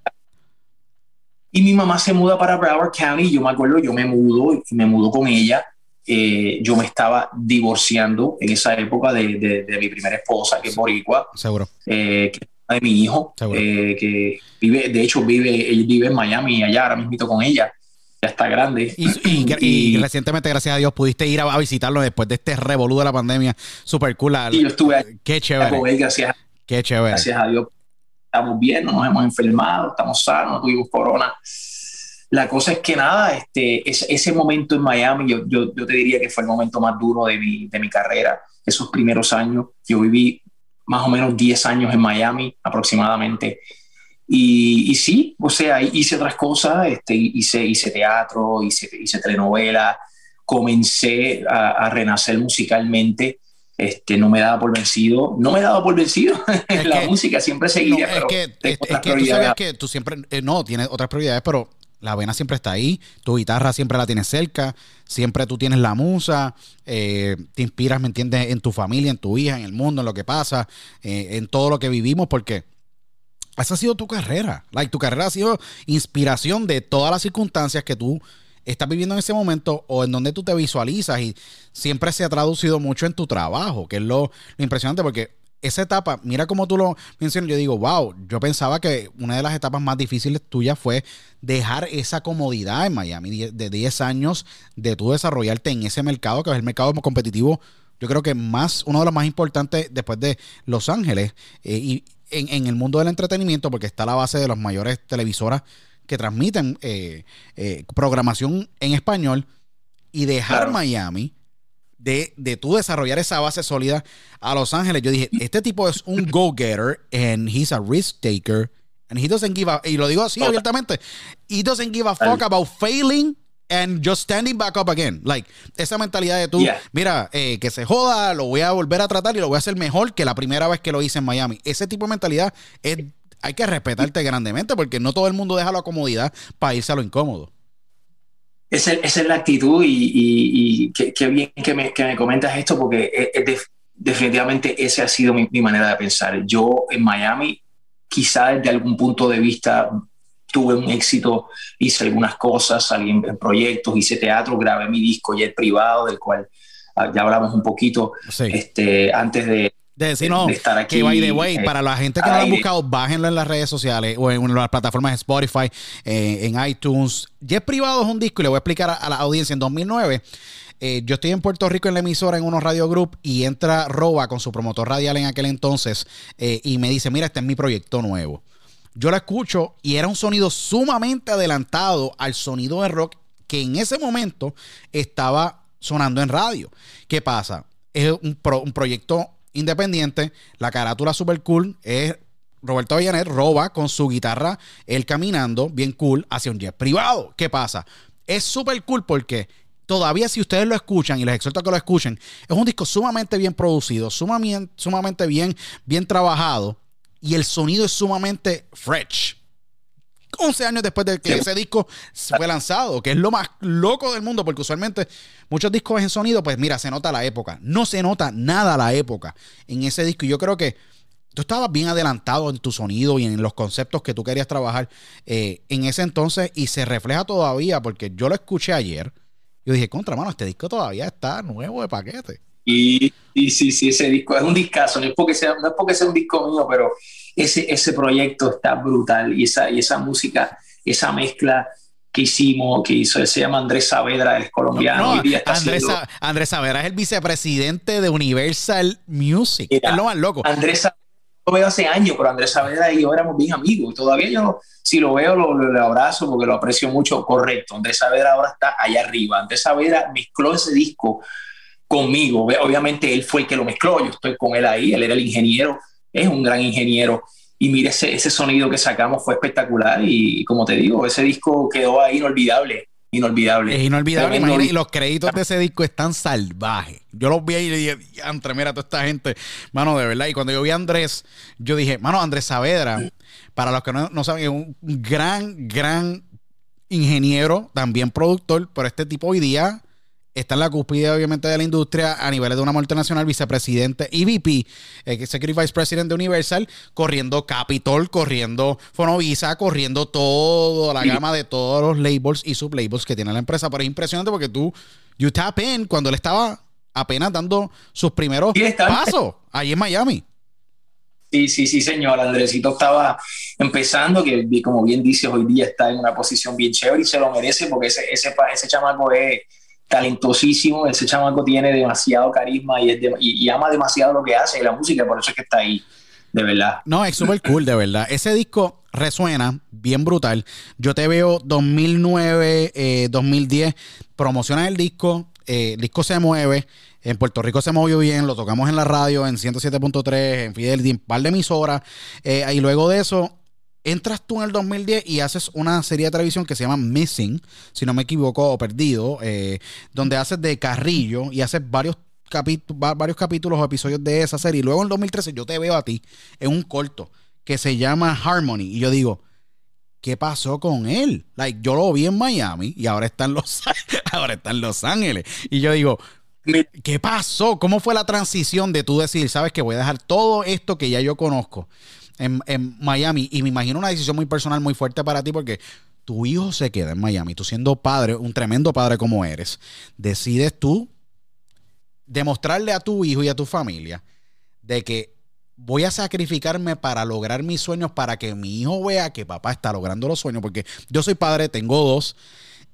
Y mi mamá se muda para Broward County, yo me acuerdo, yo me mudo y me mudo con ella. Eh, yo me estaba divorciando en esa época de, de, mi primera esposa, que es boricua. Seguro. Eh, de mi hijo, eh, que vive, de hecho vive, él vive en Miami, allá ahora mismo con ella ya está grande. Y, recientemente, gracias a Dios, pudiste ir a, visitarlo después de este revolú de la pandemia. Super cool. Y yo estuve ahí. Qué chévere. gracias, Qué chévere. Gracias a Dios. Estamos bien, no nos hemos enfermado, estamos sanos, no tuvimos corona. La cosa es que nada, este, ese, ese momento en Miami, yo, yo, yo, te diría que fue el momento más duro de mi, de mi carrera. Esos primeros años, yo viví más o menos 10 años en Miami aproximadamente. Y, sí, o sea, hice otras cosas, este, hice, hice teatro, hice, hice telenovela, comencé a, renacer musicalmente. Este, no me daba por vencido, no me daba por vencido. la música siempre seguía. es que, es, que tú sabes que tú siempre, eh, no, tienes otras prioridades, pero la vena siempre está ahí, tu guitarra siempre la tienes cerca, siempre tú tienes la musa, eh, te inspiras, ¿me entiendes?, en tu familia, en tu hija, en el mundo, en lo que pasa, eh, en todo lo que vivimos, porque esa ha sido tu carrera. Like, tu carrera ha sido inspiración de todas las circunstancias que tú estás viviendo en ese momento o en donde tú te visualizas y siempre se ha traducido mucho en tu trabajo, que es lo, impresionante porque esa etapa, mira cómo tú lo mencionas, yo digo, wow, yo pensaba que una de las etapas más difíciles tuyas fue dejar esa comodidad en Miami de 10 años de tú desarrollarte en ese mercado, que es el mercado competitivo, yo creo que más, uno de los más importantes después de Los Ángeles. Eh, y, en, el mundo del entretenimiento, porque está la base de las mayores televisoras que transmiten eh, eh, programación en español, y dejar Miami, de, de tú desarrollar esa base sólida a Los Ángeles. Yo dije, este tipo es un go-getter, and he's a risk taker, and he doesn't give a, y lo digo así abiertamente, he doesn't give a fuck about failing and just standing back up again. Like, esa mentalidad de tú, mira, eh, que se joda, lo voy a volver a tratar y lo voy a hacer mejor que la primera vez que lo hice en Miami. Ese tipo de mentalidad es, hay que respetarte grandemente porque no todo el mundo deja la comodidad para irse a lo incómodo. Esa, es la actitud y, qué, bien que me, comentas esto porque definitivamente esa ha sido mi, mi manera de pensar. Yo en Miami, quizá desde algún punto de vista tuve un éxito, hice algunas cosas, salí en, proyectos, hice teatro, grabé mi disco y el privado, del cual ah, ya hablamos un poquito este, antes de, estar aquí. Que by the way, eh, para la gente que no lo ha buscado, bájenlo en las redes sociales o en, las plataformas de Spotify, eh, en iTunes. Jet Privado es un disco y le voy a explicar a, la audiencia. En 2009, eh, yo estoy en Puerto Rico en la emisora en unos Radio Group y entra Roba con su promotor radial en aquel entonces y me dice: Mira, este es mi proyecto nuevo yo la escucho y era un sonido sumamente adelantado al sonido de rock que en ese momento estaba sonando en radio. ¿Qué pasa? Es un, proyecto independiente, la carátula super cool, es Roberto Avellanet roba con su guitarra, él caminando, bien cool, hacia un jet privado. ¿Qué pasa? Es súper cool porque todavía si ustedes lo escuchan y les exhorto a que lo escuchen, es un disco sumamente bien producido, sumamente, sumamente bien, bien trabajado y el sonido es sumamente fresh. 11 años después de que ese disco fue lanzado, que es lo más loco del mundo, porque usualmente muchos discos en sonido, pues mira, se nota la época. No se nota nada la época en ese disco. Y yo creo que tú estabas bien adelantado en tu sonido y en los conceptos que tú querías trabajar eh, en ese entonces y se refleja todavía, porque yo lo escuché ayer. Yo dije, contra mano, este disco todavía está nuevo de paquete. Y, y sí, sí, ese disco es un discazo, no es porque sea, no es porque sea un disco mío, pero ese, ese proyecto está brutal y esa, y esa música, esa mezcla que hicimos, que hizo, se llama Andrés Saavedra, es colombiano. Andrés, Saavedra es el vicepresidente de Universal Music, es lo más loco. Andrés Saavedra lo veo hace años, pero Andrés Saavedra y yo éramos bien amigos. Todavía yo, si lo veo, lo, lo, abrazo porque lo aprecio mucho. Correcto, Andrés Saavedra ahora está allá arriba. Andrés Saavedra mezcló ese disco conmigo. Obviamente él fue el que lo mezcló, yo estoy con él ahí, él era el ingeniero, es un gran ingeniero. y mira ese, ese sonido que sacamos fue espectacular y, como te digo, ese disco quedó ahí inolvidable. Inolvidable. Es inolvidable. y los créditos de ese disco están salvajes. Yo los vi ahí y le dije, Andrés, mira toda esta gente. Mano, de verdad. Y cuando yo vi a Andrés, yo dije, mano, Andrés Saavedra, para los que no, no saben, es un gran, gran ingeniero, también productor, pero este tipo hoy día está en la cúspide, obviamente, de la industria a niveles de una multinacional, vicepresidente y VP, Executive Vice President de Universal, corriendo Capitol, corriendo Fonovisa, corriendo toda la gama de todos los labels y sublabels que tiene la empresa. Pero es impresionante porque tú, you tap in cuando él estaba apenas dando sus primeros pasos ahí en Miami. Sí, sí, sí, señor. Andresito estaba empezando, que como bien dices, hoy día está en una posición bien chévere y se lo merece porque ese, ese, ese chamaco es talentosísimo, ese chamaco tiene demasiado carisma y, y, ama demasiado lo que hace y la música, por eso es que está ahí, de verdad. No, es súper cool, de verdad. Ese disco resuena bien brutal. Yo te veo 2009, 2010, promocionas el disco, eh, el disco se mueve. En Puerto Rico se movió bien, lo tocamos en la radio, en 107.3, en Fidelity, en un par de emisoras. Eh, y luego de eso, entras tú en el 2010 y haces una serie de televisión que se llama Missing, si no me equivoco, o Perdido, eh, donde haces de Carrillo y haces varios, varios capítulos o episodios de esa serie. Y luego en 2013 yo te veo a ti en un corto que se llama Harmony. Y yo digo, ¿qué pasó con él? Like, yo lo vi en Miami y ahora está en Los, ahora está en Los Ángeles. Y yo digo, ¿qué pasó? ¿Cómo fue la transición de tú decir, sabes que voy a dejar todo esto que ya yo conozco? En, Miami. Y me imagino una decisión muy personal, muy fuerte para ti, porque tu hijo se queda en Miami. Tú siendo padre, un tremendo padre como eres, decides tú demostrarle a tu hijo y a tu familia de que voy a sacrificarme para lograr mis sueños, para que mi hijo vea que papá está logrando los sueños, porque yo soy padre, tengo dos,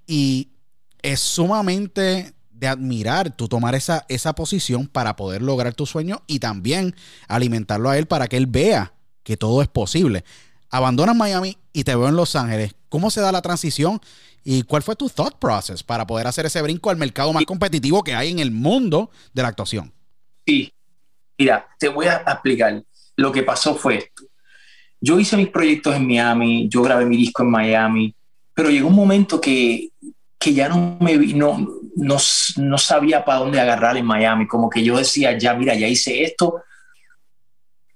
y es sumamente de admirar tú tomar esa, esa posición para poder lograr tu sueño y también alimentarlo a él para que él vea que todo es posible. Abandonas Miami y te veo en Los Ángeles. ¿Cómo se da la transición? ¿Y cuál fue tu thought process para poder hacer ese brinco al mercado más competitivo que hay en el mundo de la actuación? Sí, mira, te voy a explicar. Lo que pasó fue esto. Yo hice mis proyectos en Miami, yo grabé mi disco en Miami, pero llegó un momento que, que ya no me no, no, no sabía para dónde agarrar en Miami. Como que yo decía, ya, mira, ya hice esto,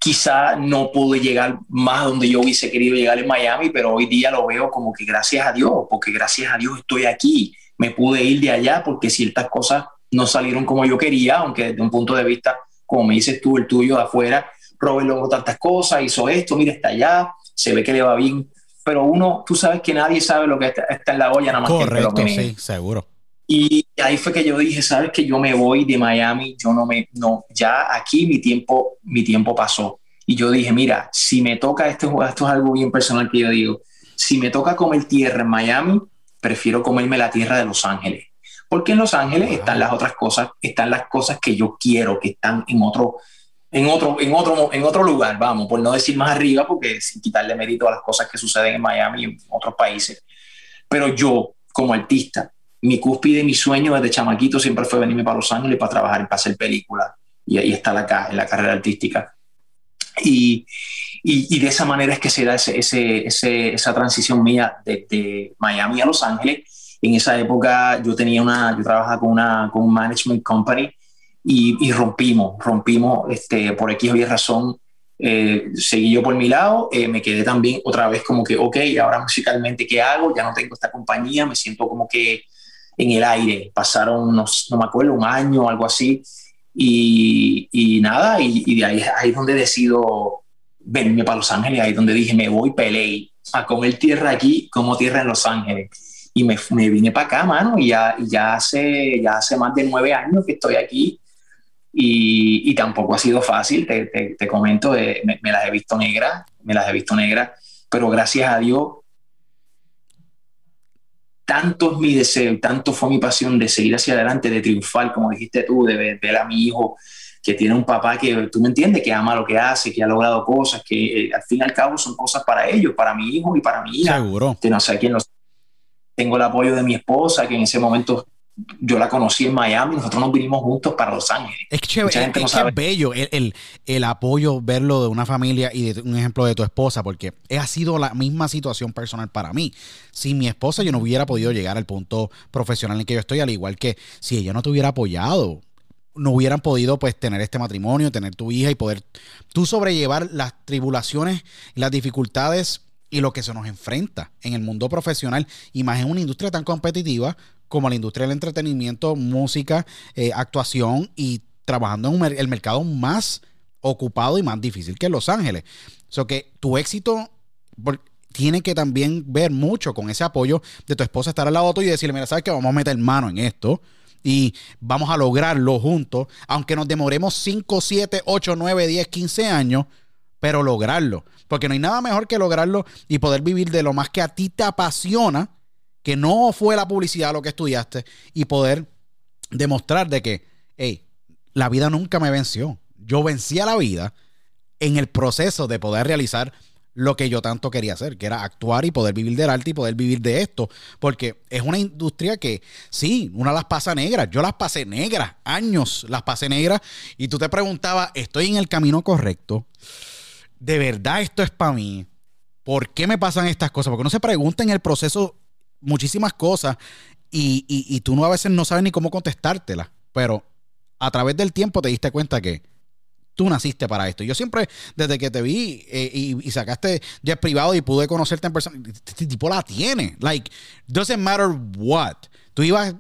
quizá no pude llegar más donde yo hubiese querido llegar en Miami, pero hoy día lo veo como que gracias a Dios, porque gracias a Dios estoy aquí, me pude ir de allá porque ciertas cosas no salieron como yo quería, aunque desde un punto de vista, como me dices tú, el tuyo de afuera, Robert logró tantas cosas, hizo esto, mira, está allá, se ve que le va bien, pero uno, tú sabes que nadie sabe lo que está, en la olla, nada más Correcto, que sí, seguro. Y ahí fue que yo dije, sabes que yo me voy de Miami, yo no me, no, ya aquí mi tiempo, mi tiempo pasó. Y yo dije, mira, si me toca, esto, esto es algo bien personal que yo digo, si me toca comer tierra en Miami, prefiero comerme la tierra de Los Ángeles. Porque en Los Ángeles están las otras cosas, están las cosas que yo quiero, que están en otro, en otro, en otro, en otro lugar, vamos, por no decir más arriba, porque sin quitarle mérito a las cosas que suceden en Miami y en otros países. Pero yo, como artista, mi cúspide, mi sueño desde chamaquito siempre fue venirme para Los Ángeles para trabajar y para hacer películas. Y ahí está la, en la carrera artística. Y, y, de esa manera es que se da ese, ese, esa transición mía de, Miami a Los Ángeles. En esa época yo tenía una, yo trabajaba con, una, con un management company y, y rompimos, rompimos este, por X o Y razón. Eh, seguí yo por mi lado, eh, me quedé también otra vez como que, ok, ahora musicalmente, ¿qué hago? Ya no tengo esta compañía, me siento como que en el aire. Pasaron, no, no me acuerdo, un año o algo así. Y, y nada, y, de ahí, ahí es donde decido venirme para Los Ángeles, ahí es donde dije, me voy, peleé a comer tierra aquí como tierra en Los Ángeles. Y me, me vine para acá, mano, y ya, ya, hace, ya hace más de nueve años que estoy aquí. Y, y tampoco ha sido fácil, te, te, te comento, eh, me, me, las he visto negras, me las he visto negras, pero gracias a Dios tanto es mi deseo tanto fue mi pasión de seguir hacia adelante, de triunfar, como dijiste tú, de ver, a mi hijo que tiene un papá que, tú me entiendes, que ama lo que hace, que ha logrado cosas, que eh, al fin y al cabo son cosas para ellos, para mi hijo y para mi hija. Seguro. Que no sé quién los... Tengo el apoyo de mi esposa, que en ese momento yo la conocí en Miami, nosotros nos vinimos juntos para Los Ángeles. Es chévere, es, es bello el, el, apoyo, verlo de una familia y de un ejemplo de tu esposa, porque ha sido la misma situación personal para mí. Sin mi esposa yo no hubiera podido llegar al punto profesional en que yo estoy, al igual que si ella no te hubiera apoyado, no hubieran podido pues tener este matrimonio, tener tu hija y poder tú sobrellevar las tribulaciones las dificultades y lo que se nos enfrenta en el mundo profesional y más en una industria tan competitiva como la industria del entretenimiento, música, eh, actuación y trabajando en el mercado más ocupado y más difícil que Los Ángeles. O sea que tu éxito tiene que también ver mucho con ese apoyo de tu esposa estar al lado tuyo y decirle, mira, sabes que vamos a meter mano en esto y vamos a lograrlo juntos, aunque nos demoremos 5, 7, 8, 9, 10, 15 años, pero lograrlo. Porque no hay nada mejor que lograrlo y poder vivir de lo más que a ti te apasiona que no fue la publicidad lo que estudiaste y poder demostrar de que, hey, la vida nunca me venció. Yo vencí a la vida en el proceso de poder realizar lo que yo tanto quería hacer, que era actuar y poder vivir del arte y poder vivir de esto, porque es una industria que sí, una las pasa negras, yo las pasé negras, años las pasé negras, y tú te preguntabas, ¿estoy en el camino correcto? ¿De verdad esto es para mí? ¿Por qué me pasan estas cosas? Porque no se pregunta en el proceso muchísimas cosas y, tú no a veces no sabes ni cómo contestártelas, pero a través del tiempo te diste cuenta que tú naciste para esto. Yo siempre, desde que te vi eh, y, sacaste ya privado y pude conocerte en persona, este tipo la tiene. Like, doesn't matter what. Tú ibas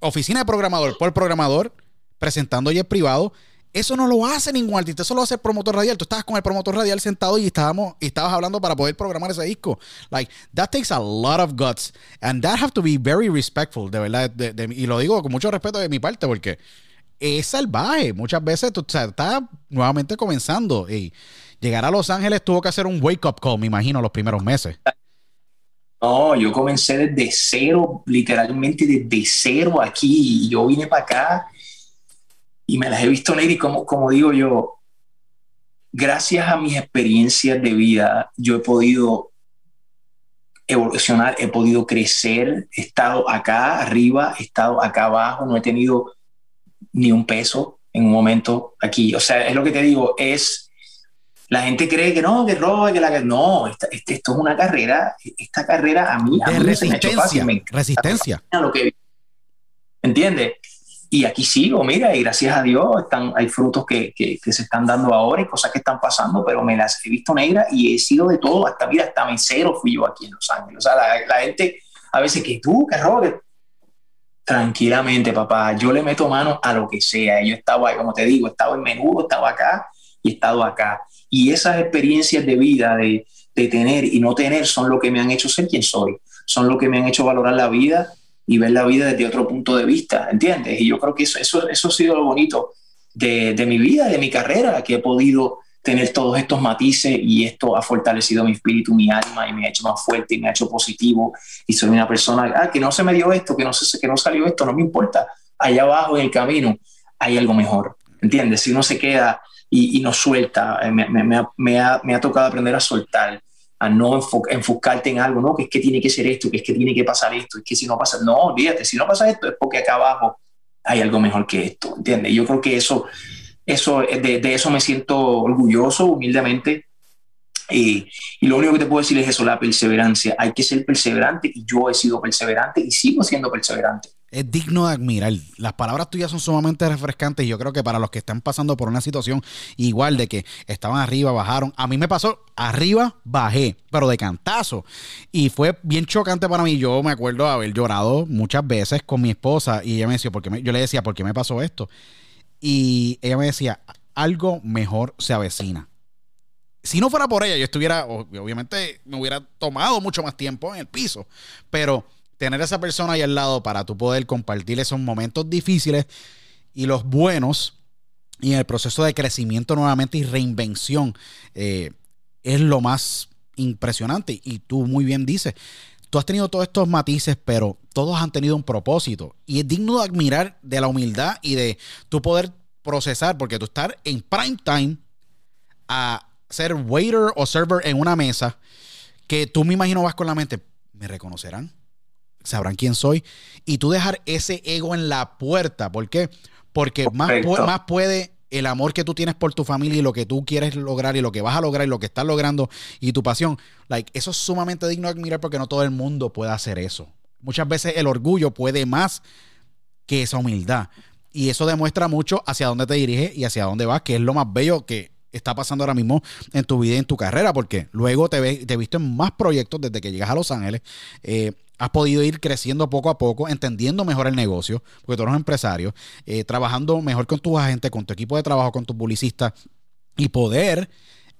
oficina de programador por programador, presentando ya privado eso no lo hace ningún artista, eso lo hace el promotor radial. Tú estabas con el promotor radial sentado y estábamos y estabas hablando para poder programar ese disco. Like, that takes a lot of guts. And that have to be very respectful, de verdad. y lo digo con mucho respeto de mi parte porque es salvaje. Muchas veces tú estás nuevamente comenzando y llegar a Los Ángeles tuvo que hacer un wake-up call, me imagino, los primeros meses. No, yo comencé desde cero, literalmente desde cero aquí. Yo vine para acá y me las he visto leer y como, como digo yo, gracias a mis experiencias de vida, yo he podido evolucionar, he podido crecer, he estado acá arriba, he estado acá abajo, no he tenido ni un peso en un momento aquí. O sea, es lo que te digo, es, la gente cree que no, que roba, que la que no, esta, este, esto es una carrera, esta carrera a mí, a mí resistencia, me resistencia. Lo que, ¿Entiendes? Y aquí sigo, mira, y gracias a Dios están, hay frutos que, que, se están dando ahora y cosas que están pasando, pero me las he visto negras y he sido de todo, hasta, mira, hasta mesero fui yo aquí en Los Ángeles. O sea, la, gente a veces que tú, que Robert, tranquilamente, papá, yo le meto mano a lo que sea. Yo estaba, como te digo, estaba en menudo, estaba acá y he estado acá. Y esas experiencias de vida, de, de tener y no tener, son lo que me han hecho ser quien soy, son lo que me han hecho valorar la vida y ver la vida desde otro punto de vista, ¿entiendes? Y yo creo que eso, eso, eso ha sido lo bonito de, de mi vida, de mi carrera, que he podido tener todos estos matices y esto ha fortalecido mi espíritu, mi alma y me ha hecho más fuerte y me ha hecho positivo y soy una persona, ah, que no se me dio esto, que no, se, que no salió esto, no me importa, allá abajo en el camino hay algo mejor, ¿entiendes? Si uno se queda y, y no suelta, me, me, me, ha, ha, me ha tocado aprender a soltar a no enfocarte en algo, ¿no? Que es que tiene que ser esto, que es que tiene que pasar esto, es que si no pasa, no, olvídate, si no pasa esto es porque acá abajo hay algo mejor que esto, ¿entiendes? Yo creo que eso, eso de, de eso me siento orgulloso, humildemente, y, y, lo único que te puedo decir es eso, la perseverancia. Hay que ser perseverante y yo he sido perseverante y sigo siendo perseverante. Es digno de admirar. Las palabras tuyas son sumamente refrescantes y yo creo que para los que están pasando por una situación igual de que estaban arriba, bajaron. A mí me pasó arriba, bajé, pero de cantazo. Y fue bien chocante para mí. Yo me acuerdo haber llorado muchas veces con mi esposa y ella me decía, porque yo le decía, ¿por qué me pasó esto? Y ella me decía, algo mejor se avecina si no fuera por ella, yo estuviera, obviamente me hubiera tomado mucho más tiempo en el piso, pero tener a esa persona ahí al lado para tú poder compartir esos momentos difíciles y los buenos y en el proceso de crecimiento nuevamente y reinvención eh, es lo más impresionante. Y tú muy bien dices, tú has tenido todos estos matices, pero todos han tenido un propósito. Y es digno de admirar de la humildad y de tú poder procesar, porque tú estar en prime time a ser waiter o server en una mesa que tú me imagino vas con la mente, ¿me reconocerán? Sabrán quién soy. Y tú dejar ese ego en la puerta. ¿Por qué? Porque más, más puede el amor que tú tienes por tu familia y lo que tú quieres lograr y lo que vas a lograr y lo que estás logrando y tu pasión. Like, eso es sumamente digno de admirar porque no todo el mundo puede hacer eso. Muchas veces el orgullo puede más que esa humildad. Y eso demuestra mucho hacia dónde te diriges y hacia dónde vas, que es lo más bello que está pasando ahora mismo en tu vida y en tu carrera, porque luego te, ve, te he visto en más proyectos desde que llegas a Los Ángeles. Eh, has podido ir creciendo poco a poco, entendiendo mejor el negocio, porque tú eres empresario, eh, trabajando mejor con tus agentes, con tu equipo de trabajo, con tus publicistas y poder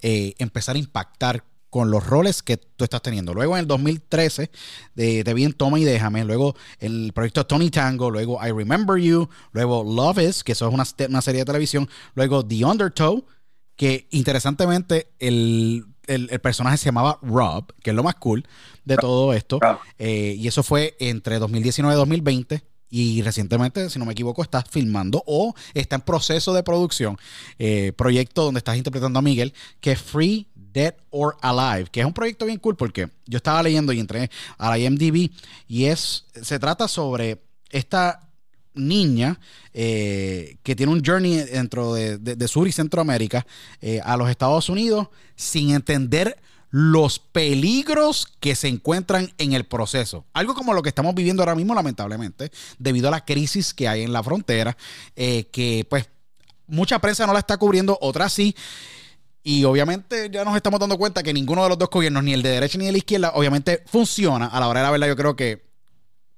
eh, empezar a impactar con los roles que tú estás teniendo. Luego en el 2013 de, te vi en Toma y Déjame, luego el proyecto Tony Tango, luego I Remember You, luego Love Is, que eso es una, una serie de televisión, luego The Undertow, que interesantemente el, personaje se llamaba Rob, que es lo más cool de todo esto. Eh, y eso fue entre 2019 y 2020. Y recientemente, si no me equivoco, estás filmando o está en proceso de producción. Eh, proyecto donde estás interpretando a Miguel, que es Free, Dead or Alive, que es un proyecto bien cool porque yo estaba leyendo y entré a la IMDb y es, se trata sobre esta niña eh, que tiene un journey dentro de, Sur y Centroamérica eh, a los Estados Unidos sin entender los peligros que se encuentran en el proceso. Algo como lo que estamos viviendo ahora mismo, lamentablemente, debido a la crisis que hay en la frontera, eh, que pues mucha prensa no la está cubriendo, otra sí. Y obviamente ya nos estamos dando cuenta que ninguno de los dos gobiernos, ni el de derecha ni el de izquierda, obviamente funciona. A la hora de la verdad, yo creo que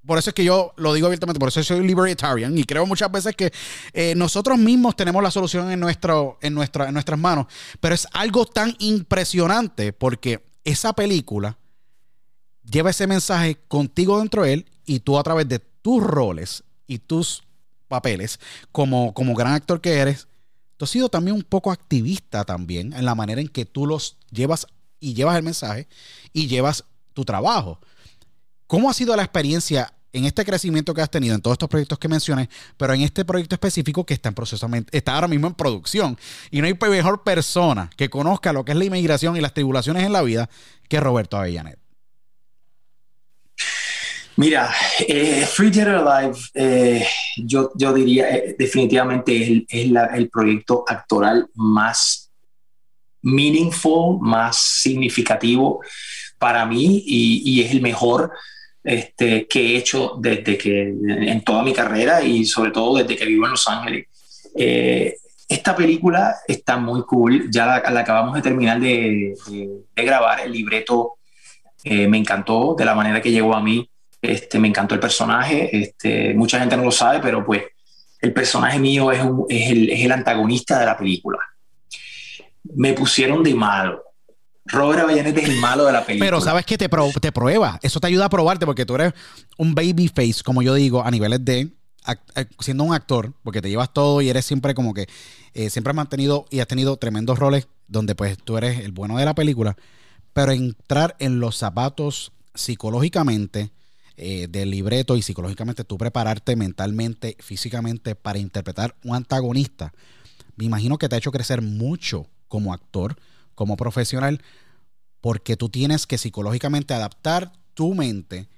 por eso es que yo lo digo abiertamente, por eso soy libertarian y creo muchas veces que eh, nosotros mismos tenemos la solución en, nuestro, en, nuestra, en nuestras manos. Pero es algo tan impresionante porque esa película lleva ese mensaje contigo dentro de él y tú a través de tus roles y tus papeles como, como gran actor que eres, tú has sido también un poco activista también en la manera en que tú los llevas y llevas el mensaje y llevas tu trabajo. ¿Cómo ha sido la experiencia en este crecimiento que has tenido en todos estos proyectos que mencioné, pero en este proyecto específico que está en proceso, está ahora mismo en producción? Y no hay mejor persona que conozca lo que es la inmigración y las tribulaciones en la vida que Roberto Avellanet. Mira, eh, Free Dead Alive, eh, yo, yo diría eh, definitivamente es, el proyecto actoral más meaningful, más significativo para mí y, y es el mejor este, que he hecho desde que en toda mi carrera y sobre todo desde que vivo en Los Ángeles. Eh, esta película está muy cool, ya la, acabamos de terminar de, grabar, el libreto eh, me encantó de la manera que llegó a mí, este, me encantó el personaje, este, mucha gente no lo sabe, pero pues el personaje mío es, es, el, es el antagonista de la película. Me pusieron de malo, Robert Avellanete es el malo de la película. Pero sabes que te, te prueba. Eso te ayuda a probarte porque tú eres un baby face, como yo digo, a niveles de eh, siendo un actor, porque te llevas todo y eres siempre como que eh, siempre has mantenido y has tenido tremendos roles donde pues tú eres el bueno de la película, pero entrar en los zapatos psicológicamente eh, del libreto y psicológicamente tú prepararte mentalmente, físicamente para interpretar un antagonista, me imagino que te ha hecho crecer mucho como actor como profesional porque tú tienes que psicológicamente adaptar tu mente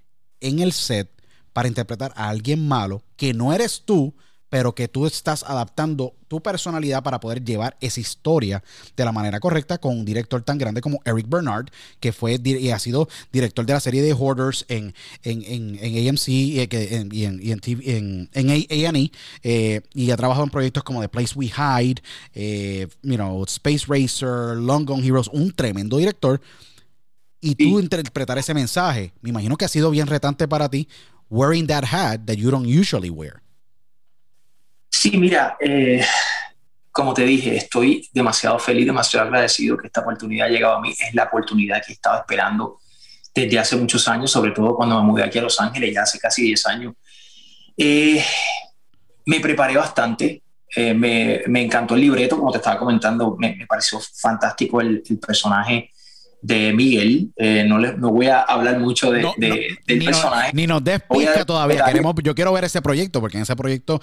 en el set para interpretar a alguien malo que no eres tú, pero que tú estás adaptando tu personalidad para poder llevar esa historia de la manera correcta con un director tan grande como Eric Bernard, que fue y ha sido director de la serie de Hoarders en, en, en, AMC y en, y en, en, A&E eh, y ha trabajado en proyectos como The Place We Hide, eh, you know, Space Racer, Long Gone Heroes, un tremendo director. Y tú interpretar ese mensaje, me imagino que ha sido bien retante para ti, wearing that hat that you don't usually wear. Sí, mira, eh, como te dije, estoy demasiado feliz, demasiado agradecido que esta oportunidad ha llegado a mí. Es la oportunidad que he estado esperando desde hace muchos años, sobre todo cuando me mudé aquí a Los Ángeles, ya hace casi 10 años. Eh, me preparé bastante, eh, me, me, encantó el libreto, como te estaba comentando, me, pareció fantástico el, personaje de Miguel. no, le, no voy a hablar mucho de, del personaje. ni nos des todavía. Queremos, yo quiero ver ese proyecto, porque en ese proyecto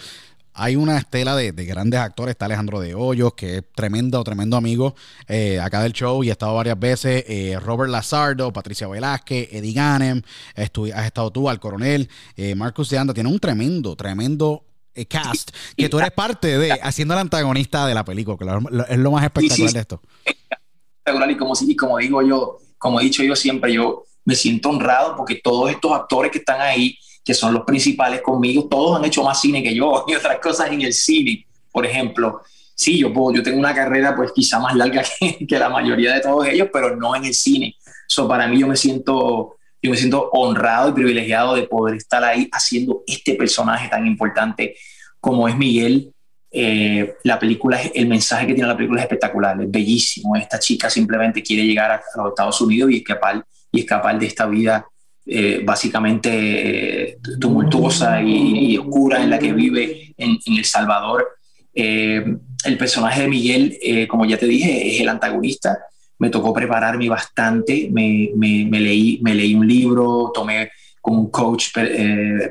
hay una estela de, grandes actores. Está Alejandro de Hoyos, que es tremendo, tremendo amigo eh, acá del show y ha estado varias veces. Eh, Robert Lazardo, Patricia Velázquez, Eddie Ganem, has estado tú, al coronel, eh, Marcus de Anda. Tiene un tremendo, tremendo cast que tú eres parte de, haciendo el antagonista de la película, que es lo más espectacular de esto. Espectacular y como, y como digo yo, como he dicho yo siempre, yo me siento honrado porque todos estos actores que están ahí que son los principales conmigo, todos han hecho más cine que yo y otras cosas en el cine, por ejemplo. Sí, yo, puedo, yo tengo una carrera pues quizá más larga que, la mayoría de todos ellos, pero no en el cine. So, para mí yo me siento yo me siento honrado y privilegiado de poder estar ahí haciendo este personaje tan importante como es Miguel. Eh, la película, el mensaje que tiene la película es espectacular, es bellísimo. Esta chica simplemente quiere llegar a, los Estados Unidos y escapar, y escapar de esta vida eh, básicamente eh, tumultuosa y, oscura en la que vive en, El Salvador. Eh, el personaje de Miguel, como ya te dije, es el antagonista. Me tocó prepararme bastante, me, leí, me leí un libro, tomé como un coach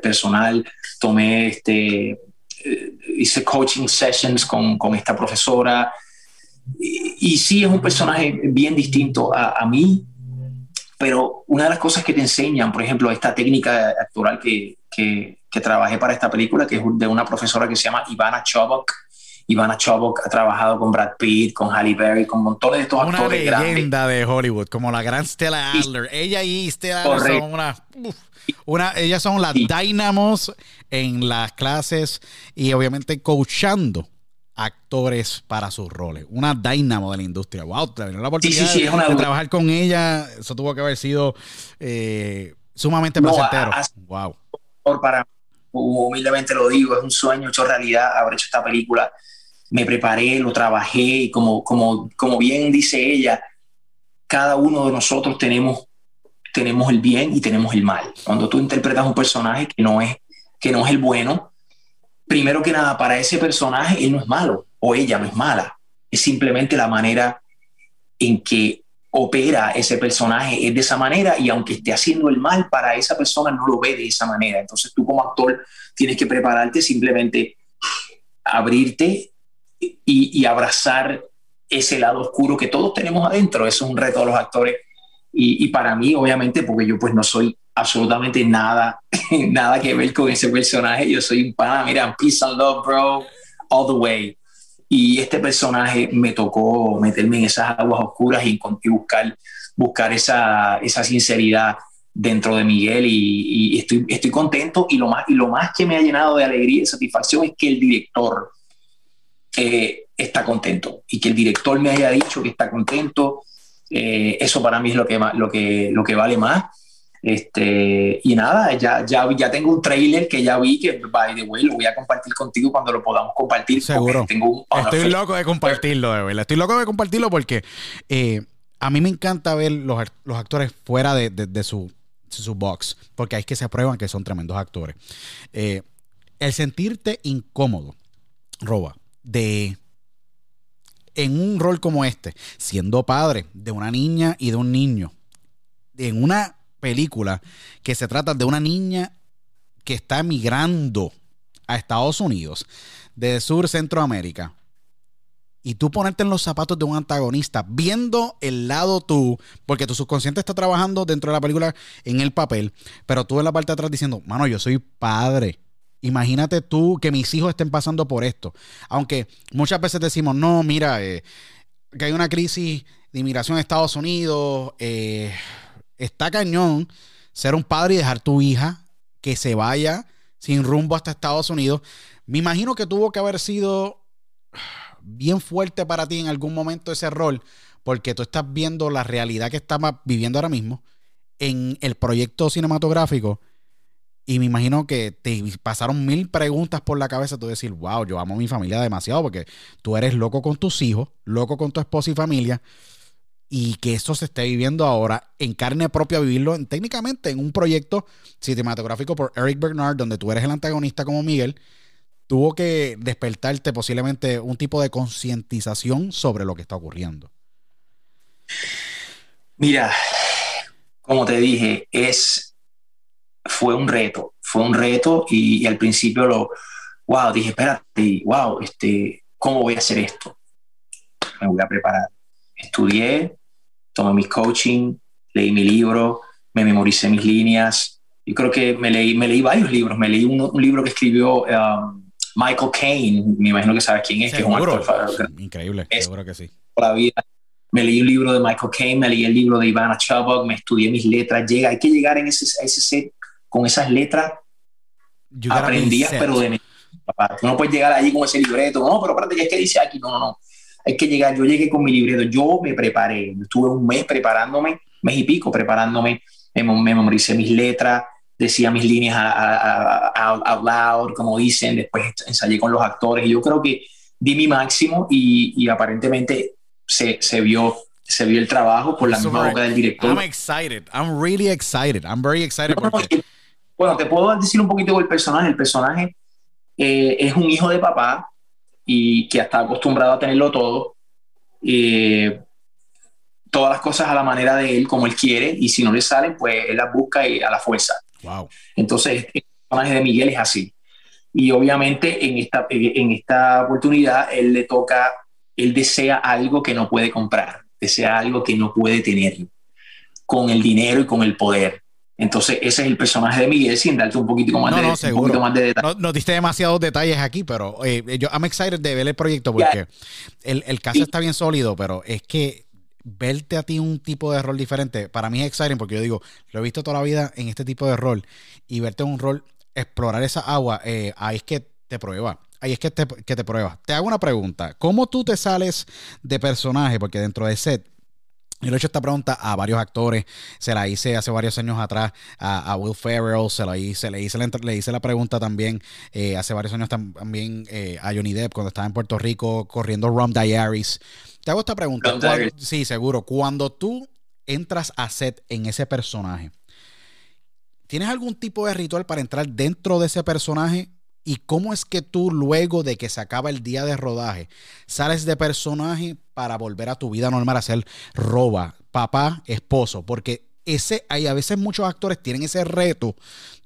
personal, tomé este, hice coaching sessions con, con esta profesora. Y, y, sí, es un personaje bien distinto a mí, pero una de las cosas que te enseñan, por ejemplo, esta técnica actoral que, que, que trabajé para esta película, que es de una profesora que se llama Ivana Chobok. Ivana Chobok ha trabajado con Brad Pitt, con Halle Berry, con montones de estos actores Una leyenda de Hollywood, como la gran Stella Adler. Ella y Stella Adler son una, una, ellas son las dynamos en las clases y obviamente coachando actores para sus roles. Una dynamo de la industria. Wow, te la oportunidad de trabajar con ella. Eso tuvo que haber sido eh, sumamente placentero. wow. Para, humildemente lo digo, es un sueño hecho realidad haber hecho esta película. Me preparé, lo trabajé y como, como, como bien dice ella, cada uno de nosotros tenemos, tenemos el bien y tenemos el mal. Cuando tú interpretas un personaje que no es, que no es el bueno, primero que nada, para ese personaje, él no es malo o ella no es mala. Es simplemente la manera en que opera ese personaje es de esa manera y aunque esté haciendo el mal para esa persona no lo ve de esa manera. Entonces tú como actor tienes que prepararte simplemente abrirte y, abrazar ese lado oscuro que todos tenemos adentro. Eso es un reto de los actores y, y, para mí obviamente porque yo pues no soy absolutamente nada, nada que ver con ese personaje. Yo soy un pana, mira, peace and love, bro, all the way. Y este personaje me tocó meterme en esas aguas oscuras y, buscar, buscar esa, esa sinceridad dentro de Miguel y, estoy, estoy contento y lo, más, y lo más que me ha llenado de alegría y satisfacción es que el director eh, está contento y que el director me haya dicho que está contento. Eh, eso para mí es lo que, lo que, lo que vale más este, y nada, ya, ya, ya tengo un trailer que ya vi que, by the way, lo voy a compartir contigo cuando lo podamos compartir. Seguro. Estoy loco de compartirlo, de verdad. Estoy loco de compartirlo porque eh, a mí me encanta ver los, los actores fuera de, de, su, su box, porque hay que se aprueban que son tremendos actores. Eh, el sentirte incómodo, Roba, de en un rol como este, siendo padre de una niña y de un niño, en una película que se trata de una niña que está emigrando a Estados Unidos de Sur Centroamérica y tú ponerte en los zapatos de un antagonista, viendo el lado tú, porque tu subconsciente está trabajando dentro de la película en el papel, pero tú en la parte de atrás diciendo, mano, yo soy padre. Imagínate tú que mis hijos estén pasando por esto. Aunque muchas veces decimos, no, mira, eh, que hay una crisis de inmigración en Estados Unidos, eh, está cañón ser un padre y dejar tu hija que se vaya sin rumbo hasta Estados Unidos. Me imagino que tuvo que haber sido bien fuerte para ti en algún momento ese rol, porque tú estás viendo la realidad que estamos viviendo ahora mismo en el proyecto cinematográfico. Y me imagino que te pasaron mil preguntas por la cabeza, tú decir, wow, yo amo a mi familia demasiado, porque tú eres loco con tus hijos, loco con tu esposa y familia y que eso se esté viviendo ahora en carne propia, vivirlo técnicamente en un proyecto cinematográfico por Eric Bernard, donde tú eres el antagonista como Miguel, tuvo que despertarte posiblemente un tipo de concientización sobre lo que está ocurriendo. Mira, como te dije, es, fue un reto, fue un reto y, al principio lo, wow, dije, espérate, wow, este, ¿cómo voy a hacer esto? Me voy a preparar. Estudié, tomé mi coaching, leí mi libro, me memoricé mis líneas. Yo creo que me leí, me leí varios libros. Me leí un, libro que escribió um, Michael Caine, me imagino que sabes quién es, que es un actor. Increíble, seguro que sí. La vida. Me leí un libro de Michael Caine, me leí el libro de Ivana Chubbuck, me estudié mis letras. Llega, hay que llegar en ese, ese set con esas letras. Aprendías, pero de papá. Tú no puedes llegar allí con ese libreto. No, pero espérate, ¿qué es que dice aquí? No, no, no. Hay que llegar. Yo llegué con mi libreto. Yo me preparé. Estuve un mes preparándome, mes y pico preparándome. Me, me memoricé mis letras, decía mis líneas out loud, como dicen. Después ensayé con los actores. Y yo creo que di mi máximo y, y aparentemente se, se vio se vio el trabajo por la misma boca del director. I'm excited. I'm really excited. I'm very excited. bueno, te puedo decir un poquito del personaje. El personaje eh, es un hijo de papá y que está acostumbrado a tenerlo todo. Eh, todas las cosas a la manera de él, como él quiere, y si no le salen, pues él las busca y a la fuerza. Wow. Entonces, el personaje de Miguel es así. Y obviamente en esta, en esta oportunidad él le toca, él desea algo que no puede comprar, desea algo que no puede tener con el dinero y con el poder. Entonces, ese es el personaje de Miguel, sin darte un poquito más, de, más de detalles. No, diste demasiados detalles aquí, pero eh, yo I'm excited de ver el proyecto porque el, el, caso está bien sólido, pero es que verte a ti un tipo de rol diferente, para mí es exciting porque yo digo, lo he visto toda la vida en este tipo de rol y verte un rol, explorar esa agua, eh, ahí es que te prueba. Ahí es que te, que te prueba. Te hago una pregunta. ¿Cómo tú te sales de personaje? Porque dentro de set yo le he hecho esta pregunta a varios actores. Se la hice hace varios años atrás a, Will Ferrell. Se la hice, le hice la, le hice la pregunta también eh, hace varios años también eh, a Johnny Depp cuando estaba en Puerto Rico corriendo Rum Diaries. Te hago esta pregunta. sí, seguro. Cuando tú entras a set en ese personaje, ¿tienes algún tipo de ritual para entrar dentro de ese personaje? ¿Y cómo es que tú luego de que se acaba el día de rodaje sales de personaje para volver a tu vida normal a ser roba, papá, esposo? Porque ese, hay a veces muchos actores tienen ese reto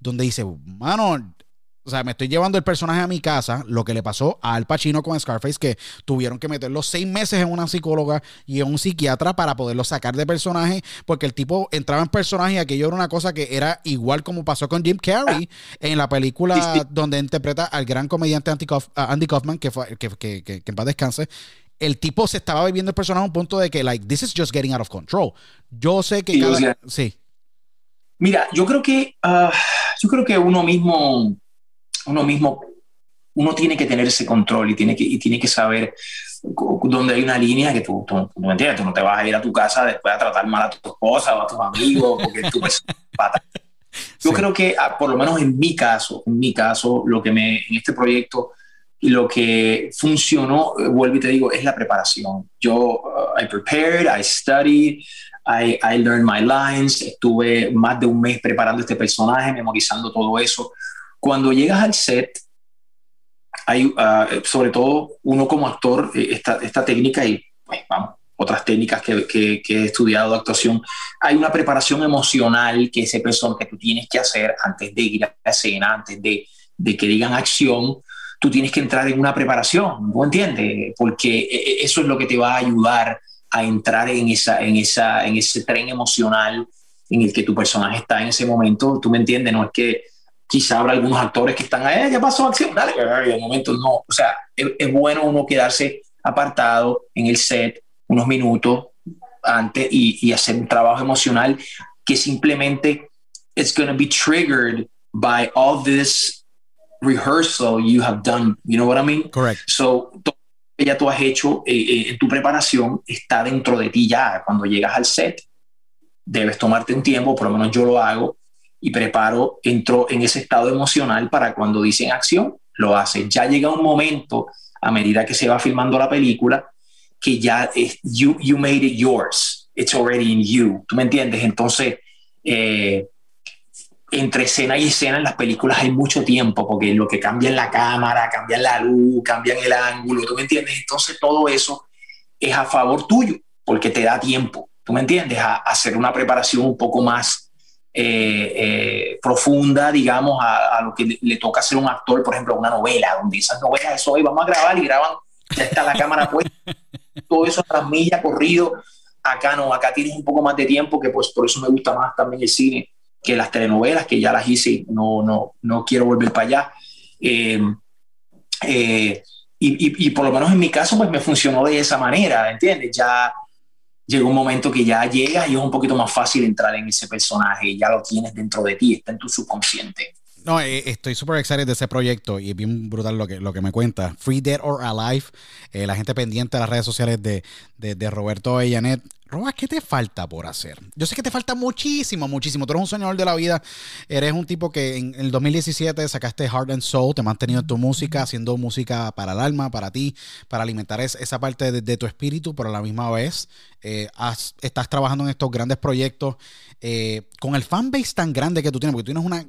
donde dice, mano, o sea, me estoy llevando el personaje a mi casa, lo que le pasó a Al Pacino con Scarface, que tuvieron que meterlo seis meses en una psicóloga y en un psiquiatra para poderlo sacar de personaje, porque el tipo entraba en personaje y aquello era una cosa que era igual como pasó con Jim Carrey en la película donde interpreta al gran comediante Andy, Kaufman, que, fue, que, que, que, en paz descanse el tipo se estaba viviendo el personaje a un punto de que, like, this is just getting out of control. Yo sé que cada... Sí. Mira, yo creo que, ah, yo creo que uno mismo uno mismo, uno tiene que tener ese control y tiene que, y tiene que saber dónde hay una línea que tú, tú, no entiendes, tú no te vas a ir a tu casa después a tratar mal a tu esposa o a tus amigos porque tú ves pata. Yo creo que, ah, por lo menos en mi caso, en mi caso, lo que me, en este proyecto, lo que funcionó, eh, vuelvo y te digo, es la preparación. Yo, uh, I prepared, I studied, I, I learned my lines, estuve más de un mes preparando este personaje, memorizando todo eso. Cuando llegas al set, hay, ah, sobre todo uno como actor, eh, esta, esta técnica y pues, vamos, otras técnicas que, que, he estudiado de actuación, hay una preparación emocional que ese persona que tú tienes que hacer antes de ir a la escena, antes de, de que digan acción, tú tienes que entrar en una preparación, ¿no entiendes? Porque eh, eh, eso es lo que te va a ayudar a entrar en, esa, en, esa, en ese tren emocional en el que tu personaje está en ese momento, tú me entiendes, no es que quizá habrá algunos actores que están ahí, ya pasó acción, dale, en momento no. O sea, es, bueno uno quedarse apartado en el set unos minutos antes y, y hacer un trabajo emocional que simplemente it's going to be triggered by all this rehearsal you have done. You know what I mean? Correct. So, todo lo que ya tú has hecho eh, eh, en tu preparación está dentro de ti ya. Cuando llegas al set, debes tomarte un tiempo, por lo menos yo lo hago, y preparo, entro en ese estado emocional para cuando dicen acción, lo hace. Ya llega un momento, a medida que se va filmando la película, que ya es, you, you made it yours. It's already in you. ¿Tú me entiendes? Entonces, eh, entre escena y escena en las películas hay mucho tiempo, porque lo que cambia en la cámara, cambia la luz, cambia el ángulo, ¿tú me entiendes? Entonces todo eso es a favor tuyo, porque te da tiempo, ¿tú me entiendes? A, a hacer una preparación un poco más eh, profunda, digamos, a, lo que le, toca hacer un actor, por ejemplo, una novela, donde esas novelas, eso hoy vamos a grabar y graban, ya está la cámara puesta, todo eso tras milla corrido. Acá no, acá tienes un poco más de tiempo, que pues por eso me gusta más también el cine que las telenovelas, que ya las hice, no, no, no quiero volver para allá. Eh, eh, y, y, por lo menos en mi caso, pues me funcionó de esa manera, ¿entiendes? Ya llegó un momento que ya llegas y es un poquito más fácil entrar en ese personaje, ya lo tienes dentro de ti, está en tu subconsciente. No, eh, estoy súper excited de ese proyecto y es bien brutal lo que, lo que me cuenta. Free Dead or Alive, la gente pendiente de las redes sociales de, de, de Roberto ¿qué te falta por hacer? Yo sé que te falta muchísimo, muchísimo. Tú eres un soñador de la vida. Eres un tipo que en el 2017 sacaste Heart and Soul, te has mantenido en tu música, haciendo música para el alma, para ti, para alimentar esa parte de, tu espíritu, pero a la misma vez eh, estás trabajando en estos grandes proyectos eh, con el fanbase tan grande que tú tienes, porque tú tienes una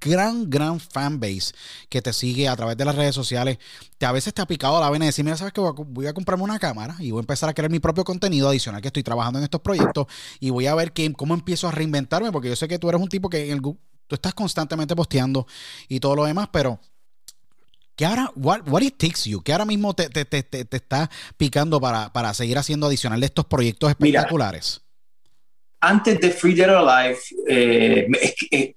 gran, gran fanbase que te sigue a través de las redes sociales. Te, a veces te ha picado la vena y decir, mira, sabes que voy a comprarme una cámara y voy a empezar a crear mi propio contenido adicional que estoy trabajando en estos proyectos y voy a ver cómo empiezo a reinventarme, porque yo sé que tú eres un tipo que en tú estás constantemente posteando y todo lo demás, pero ¿qué ahora, what, what it takes you? ¿Qué ahora mismo te, te, te, te está picando para, para, seguir haciendo adicional de estos proyectos espectaculares? antes de Free Dead or Alive, eh, eh,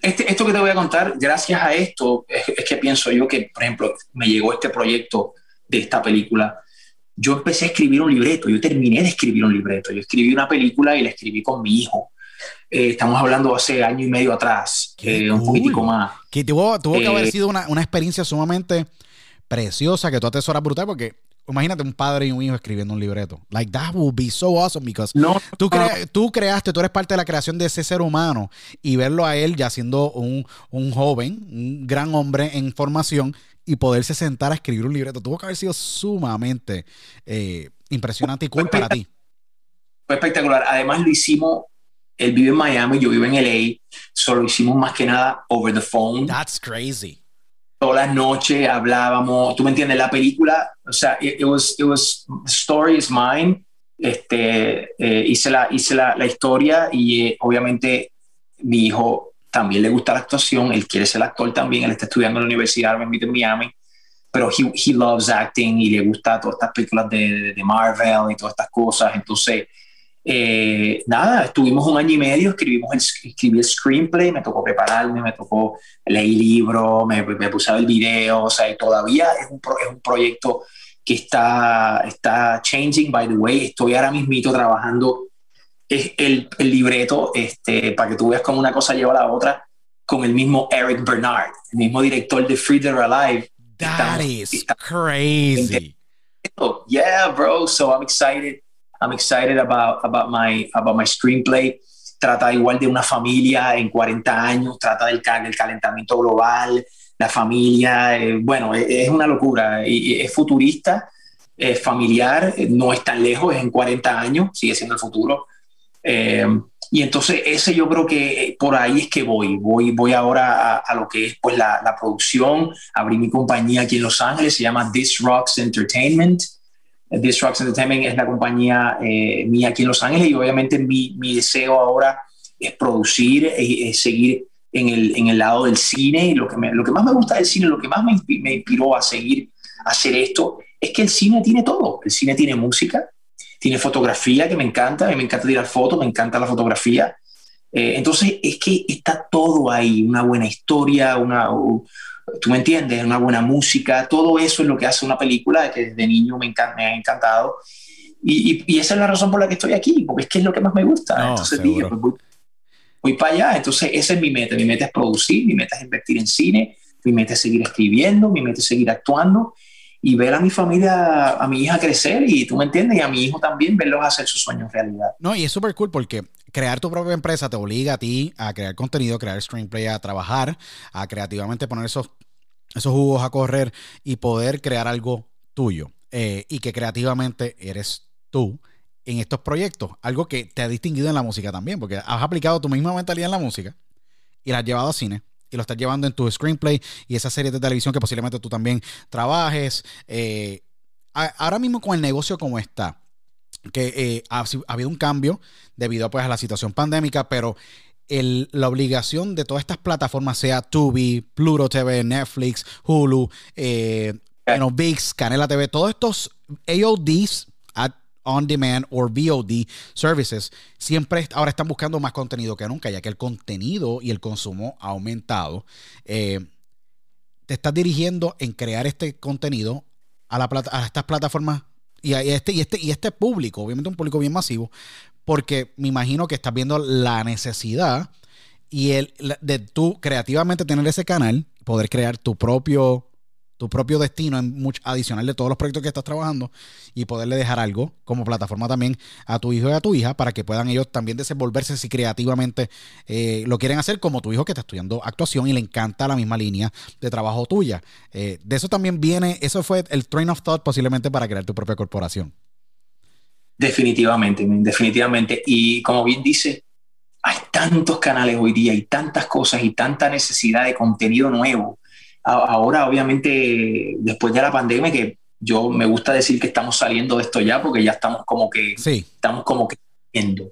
este, esto que te voy a contar, gracias a esto, es, es, que pienso yo que, por ejemplo, me llegó este proyecto de esta película yo empecé a escribir un libreto, yo terminé de escribir un libreto, yo escribí una película y la escribí con mi hijo. Eh, estamos hablando hace año y medio atrás, eh, un poquitico más. Que tuvo, tuvo que haber eh, sido una, una, experiencia sumamente preciosa que tú atesoras brutal porque imagínate un padre y un hijo escribiendo un libreto. Like that would be so awesome because no, tú, tú creaste, tú eres parte de la creación de ese ser humano y verlo a él ya siendo un, un joven, un gran hombre en formación y poderse sentar a escribir un libreto. Tuvo que haber sido sumamente eh, impresionante y cool para ti. Fue espectacular. Además lo hicimos, él vive en Miami, yo vivo en LA, solo hicimos más que nada over the phone. That's crazy. Todas las noches hablábamos, tú me entiendes, la película, o sea, it, was, it was, the story is mine. Este, eh, hice la, hice la, la historia y eh, obviamente mi hijo también le gusta la actuación, él quiere ser actor también, él está estudiando en la universidad en Miami, pero he, he loves acting y le gusta todas estas películas de, de, Marvel y todas estas cosas. Entonces, eh, nada, estuvimos un año y medio, escribimos el, escribí el screenplay, me tocó prepararme, me tocó leer libro, me, me puse a ver video, o sea, y todavía es un, es un proyecto que está, está changing, by the way, estoy ahora mismito trabajando es el, el, libreto, este, para que tú veas cómo una cosa lleva a la otra, con el mismo Eric Bernard, el mismo director de Free or Alive. That is crazy. Yeah, bro. So I'm excited. I'm excited about, about, my, about my screenplay. Trata igual de una familia en 40 años, trata del, del calentamiento global, la familia. Eh, bueno, es, es, una locura. Y, es futurista, es familiar, no es tan lejos, es en 40 años, sigue siendo el futuro eh, y entonces ese yo creo que por ahí es que voy. Voy, voy ahora a, lo que es pues la, la, producción. Abrí mi compañía aquí en Los Ángeles, se llama This Rocks Entertainment. This Rocks Entertainment es la compañía eh, mía aquí en Los Ángeles y obviamente mi, mi deseo ahora es producir, es, seguir en el, en el, lado del cine. Lo que, me, lo que más me gusta del cine, lo que más me, me inspiró a seguir a hacer esto, es que el cine tiene todo. El cine tiene música, tiene fotografía que me encanta, me encanta tirar fotos, me encanta la fotografía. Eh, entonces es que está todo ahí, una buena historia, una, tú me entiendes, una buena música, todo eso es lo que hace una película que desde niño me, me ha encantado. Y, y, esa es la razón por la que estoy aquí, porque es que es lo que más me gusta. entonces dije, pues voy, voy, para allá. Entonces esa es mi meta. Mi meta es producir, mi meta es invertir en cine, mi meta es seguir escribiendo, mi meta es seguir actuando y ver a mi familia, a mi hija crecer y tú me entiendes, y a mi hijo también verlos hacer sus sueños realidad. No, y es súper cool porque crear tu propia empresa te obliga a ti a crear contenido, a crear screenplay, a trabajar, a creativamente poner esos, esos jugos a correr y poder crear algo tuyo eh, y que creativamente eres tú en estos proyectos, algo que te ha distinguido en la música también, porque has aplicado tu misma mentalidad en la música y la has llevado a cine y lo estás llevando en tu screenplay y esa serie de televisión que posiblemente tú también trabajes. Eh, ahora mismo con el negocio como está, que eh, ha, habido un cambio debido pues, a la situación pandémica, pero la obligación de todas estas plataformas, sea Tubi, Pluto TV, Netflix, Hulu, eh, VIX, Canela TV, todos estos AODs, On Demand o VOD services, siempre ahora están buscando más contenido que nunca, ya que el contenido y el consumo ha aumentado. Eh, te estás dirigiendo en crear este contenido a, la a estas plataformas y, este, y, este, y este público, obviamente un público bien masivo, porque me imagino que estás viendo la necesidad y el de tú creativamente tener ese canal, poder crear tu propio tu propio destino en mucho, adicional de todos los proyectos que estás trabajando y poderle dejar algo como plataforma también a tu hijo y a tu hija para que puedan ellos también desenvolverse si creativamente eh, lo quieren hacer como tu hijo que está estudiando actuación y le encanta la misma línea de trabajo tuya. Eh, de eso también viene, eso fue el train of thought posiblemente para crear tu propia corporación. Definitivamente, definitivamente. Y como bien dice, hay tantos canales hoy día y tantas cosas y tanta necesidad de contenido nuevo ahora obviamente después de la pandemia que yo me gusta decir que estamos saliendo de esto ya porque ya estamos como que estamos como que viendo.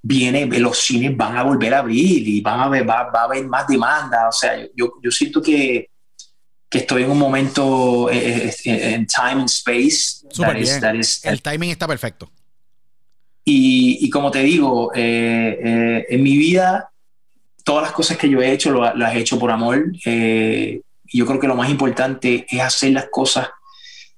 Viene los cines van a volver a abrir y van a ver, va, a haber más demanda. O sea yo, yo siento que, que estoy en un momento eh, eh, eh, en time and space el timing está perfecto. Y, y como te digo en mi vida todas las cosas que yo he hecho lo, las he hecho por amor. Eh, y yo creo que lo más importante es hacer las cosas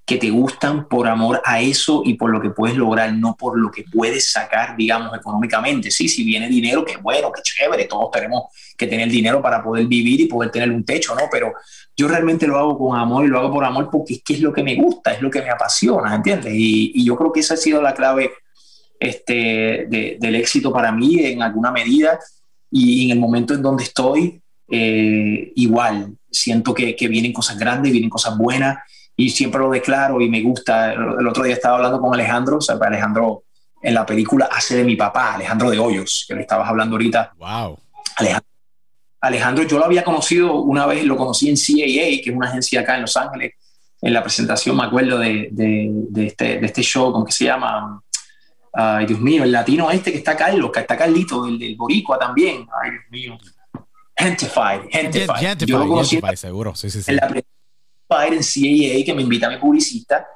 que te gustan por amor a eso y por lo que puedes lograr, no por lo que puedes sacar, digamos, económicamente. Sí, si viene dinero, qué bueno, qué chévere, todos tenemos que tener dinero para poder vivir y poder tener un techo, ¿no? Pero yo realmente lo hago con amor y lo hago por amor porque es que es lo que me gusta, es lo que me apasiona, ¿entiendes? Y, yo creo que esa ha sido la clave este, del éxito para mí en alguna medida y en el momento en donde estoy, eh, igual, siento que, que, vienen cosas grandes, vienen cosas buenas y siempre lo declaro y me gusta. El otro día estaba hablando con Alejandro, o sea, Alejandro en la película hace de mi papá, Alejandro de Hoyos, que le estabas hablando ahorita. Wow. Alejandro, Alejandro, yo lo había conocido una vez, lo conocí en CAA, que es una agencia acá en Los Ángeles, en la presentación, me acuerdo de, de, de este, de este show, ¿cómo que se llama? Ay, Dios mío, el latino este que está Carlos, que está Carlito, el del Boricua también. Ay, Dios mío. Gentified, Gentified. Yo lo conocí seguro, sí, sí, sí. En la en CAA, que me invita a mi publicista,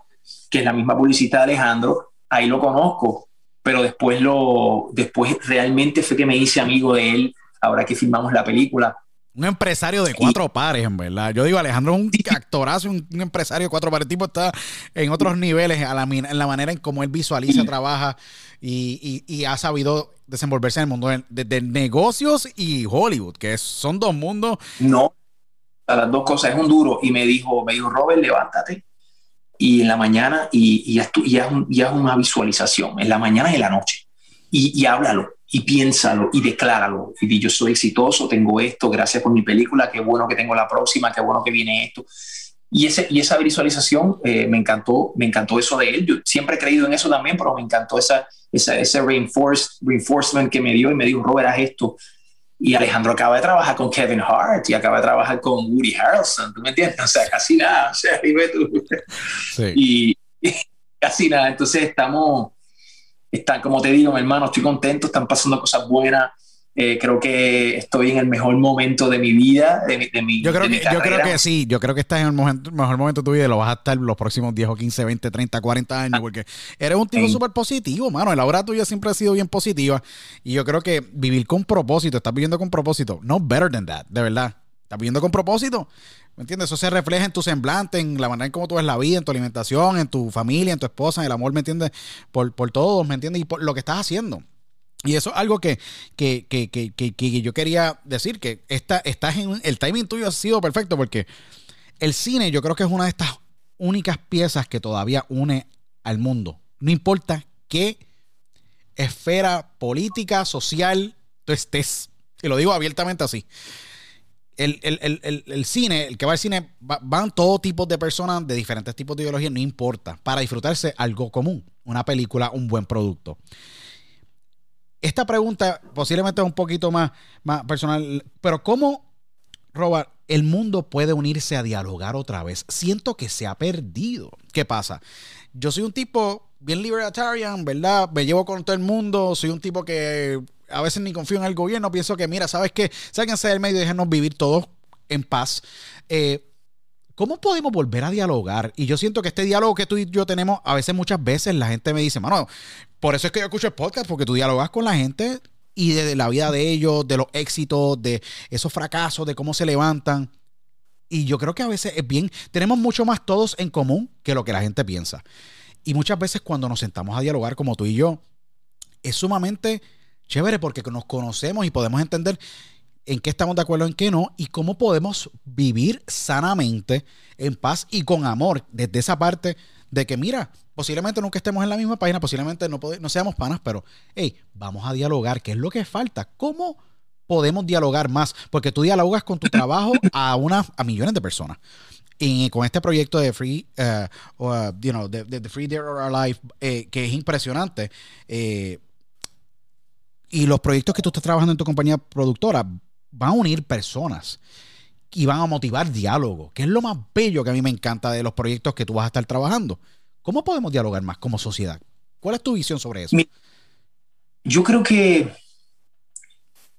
que es la misma publicista de Alejandro, ahí lo conozco, pero después, lo, después realmente fue que me hice amigo de él, ahora que filmamos la película. Un empresario de cuatro pares, en verdad. Yo digo, Alejandro es un actorazo, un, empresario de cuatro pares. El tipo está en otros niveles, a la, en la manera en cómo él visualiza, trabaja y, ha sabido desenvolverse en el mundo de, negocios y Hollywood, que son dos mundos. No, a las dos cosas, es un duro. Y me dijo, me dijo, Robert, levántate. Y en la mañana, y, y, haz, una visualización, en la mañana y en la noche. Y, y háblalo y piénsalo y decláralo. Y di, yo soy exitoso, tengo esto, gracias por mi película, qué bueno que tengo la próxima, qué bueno que viene esto. Y, ese, y esa visualización eh, me encantó, me encantó eso de él. Yo siempre he creído en eso también, pero me encantó esa, esa, ese reinforcement que me dio y me dijo, Robert, haz esto. Y Alejandro acaba de trabajar con Kevin Hart y acaba de trabajar con Woody Harrelson, ¿tú me entiendes? O sea, casi nada, o sea, dime tú. y casi nada. Entonces estamos, está, como te digo, mi hermano, estoy contento, están pasando cosas buenas. Eh, creo que estoy en el mejor momento de mi vida, de, mi, yo creo que, Yo creo que sí, yo creo que estás en el mejor momento de tu vida y lo vas a estar los próximos 10 o 15, 20, 30, 40 años, porque eres un tipo súper positivo, mano. La hora tuya siempre ha sido bien positiva y yo creo que vivir con propósito, estás viviendo con propósito, no better than that, de verdad. Estás viviendo con propósito. ¿Me entiendes? Eso se refleja en tu semblante, en la manera en cómo tú ves la vida, en tu alimentación, en tu familia, en tu esposa, en el amor, ¿me entiendes? Por, por todos, ¿me entiendes? Y por lo que estás haciendo. Y eso es algo que, yo quería decir, que esta, estás en, el timing tuyo ha sido perfecto porque el cine yo creo que es una de estas únicas piezas que todavía une al mundo. No importa qué esfera política, social tú estés. Y lo digo abiertamente así el, cine, el que va al cine, van todo tipo de personas de diferentes tipos de ideologías, no importa, para disfrutarse algo común, una película, un buen producto. Esta pregunta posiblemente es un poquito más, más personal, pero ¿cómo, Robert, el mundo puede unirse a dialogar otra vez? Siento que se ha perdido. ¿Qué pasa? Yo soy un tipo bien libertarian, ¿verdad? Me llevo con todo el mundo, soy un tipo que a veces ni confío en el gobierno, pienso que, mira, ¿sabes qué? Sáquense del medio y déjenos vivir todos en paz. Eh, ¿Cómo podemos volver a dialogar? Y yo siento que este diálogo que tú y yo tenemos, a veces, muchas veces, la gente me dice, mano, por eso es que yo escucho el podcast, porque tú dialogas con la gente y de la vida de ellos, de los éxitos, de esos fracasos, de cómo se levantan. Y yo creo que a veces es bien, tenemos mucho más todos en común que lo que la gente piensa. Y muchas veces cuando nos sentamos a dialogar como tú y yo, es sumamente chévere porque nos conocemos y podemos entender en qué estamos de acuerdo, en qué no, y cómo podemos vivir sanamente, en paz y con amor, desde esa parte de que, mira, posiblemente nunca estemos en la misma página, posiblemente no, no seamos panas, pero, hey, vamos a dialogar, ¿qué es lo que falta? ¿Cómo podemos dialogar más? Porque tú dialogas con tu trabajo a, una, a millones de personas. Y con este proyecto de Free, uh, you know, de, Free Dear or Alive, eh, que es impresionante, eh, y los proyectos que tú estás trabajando en tu compañía productora van a unir personas y van a motivar diálogo, que es lo más bello que a mí me encanta de los proyectos que tú vas a estar trabajando. ¿Cómo podemos dialogar más como sociedad? ¿Cuál es tu visión sobre eso? Yo creo que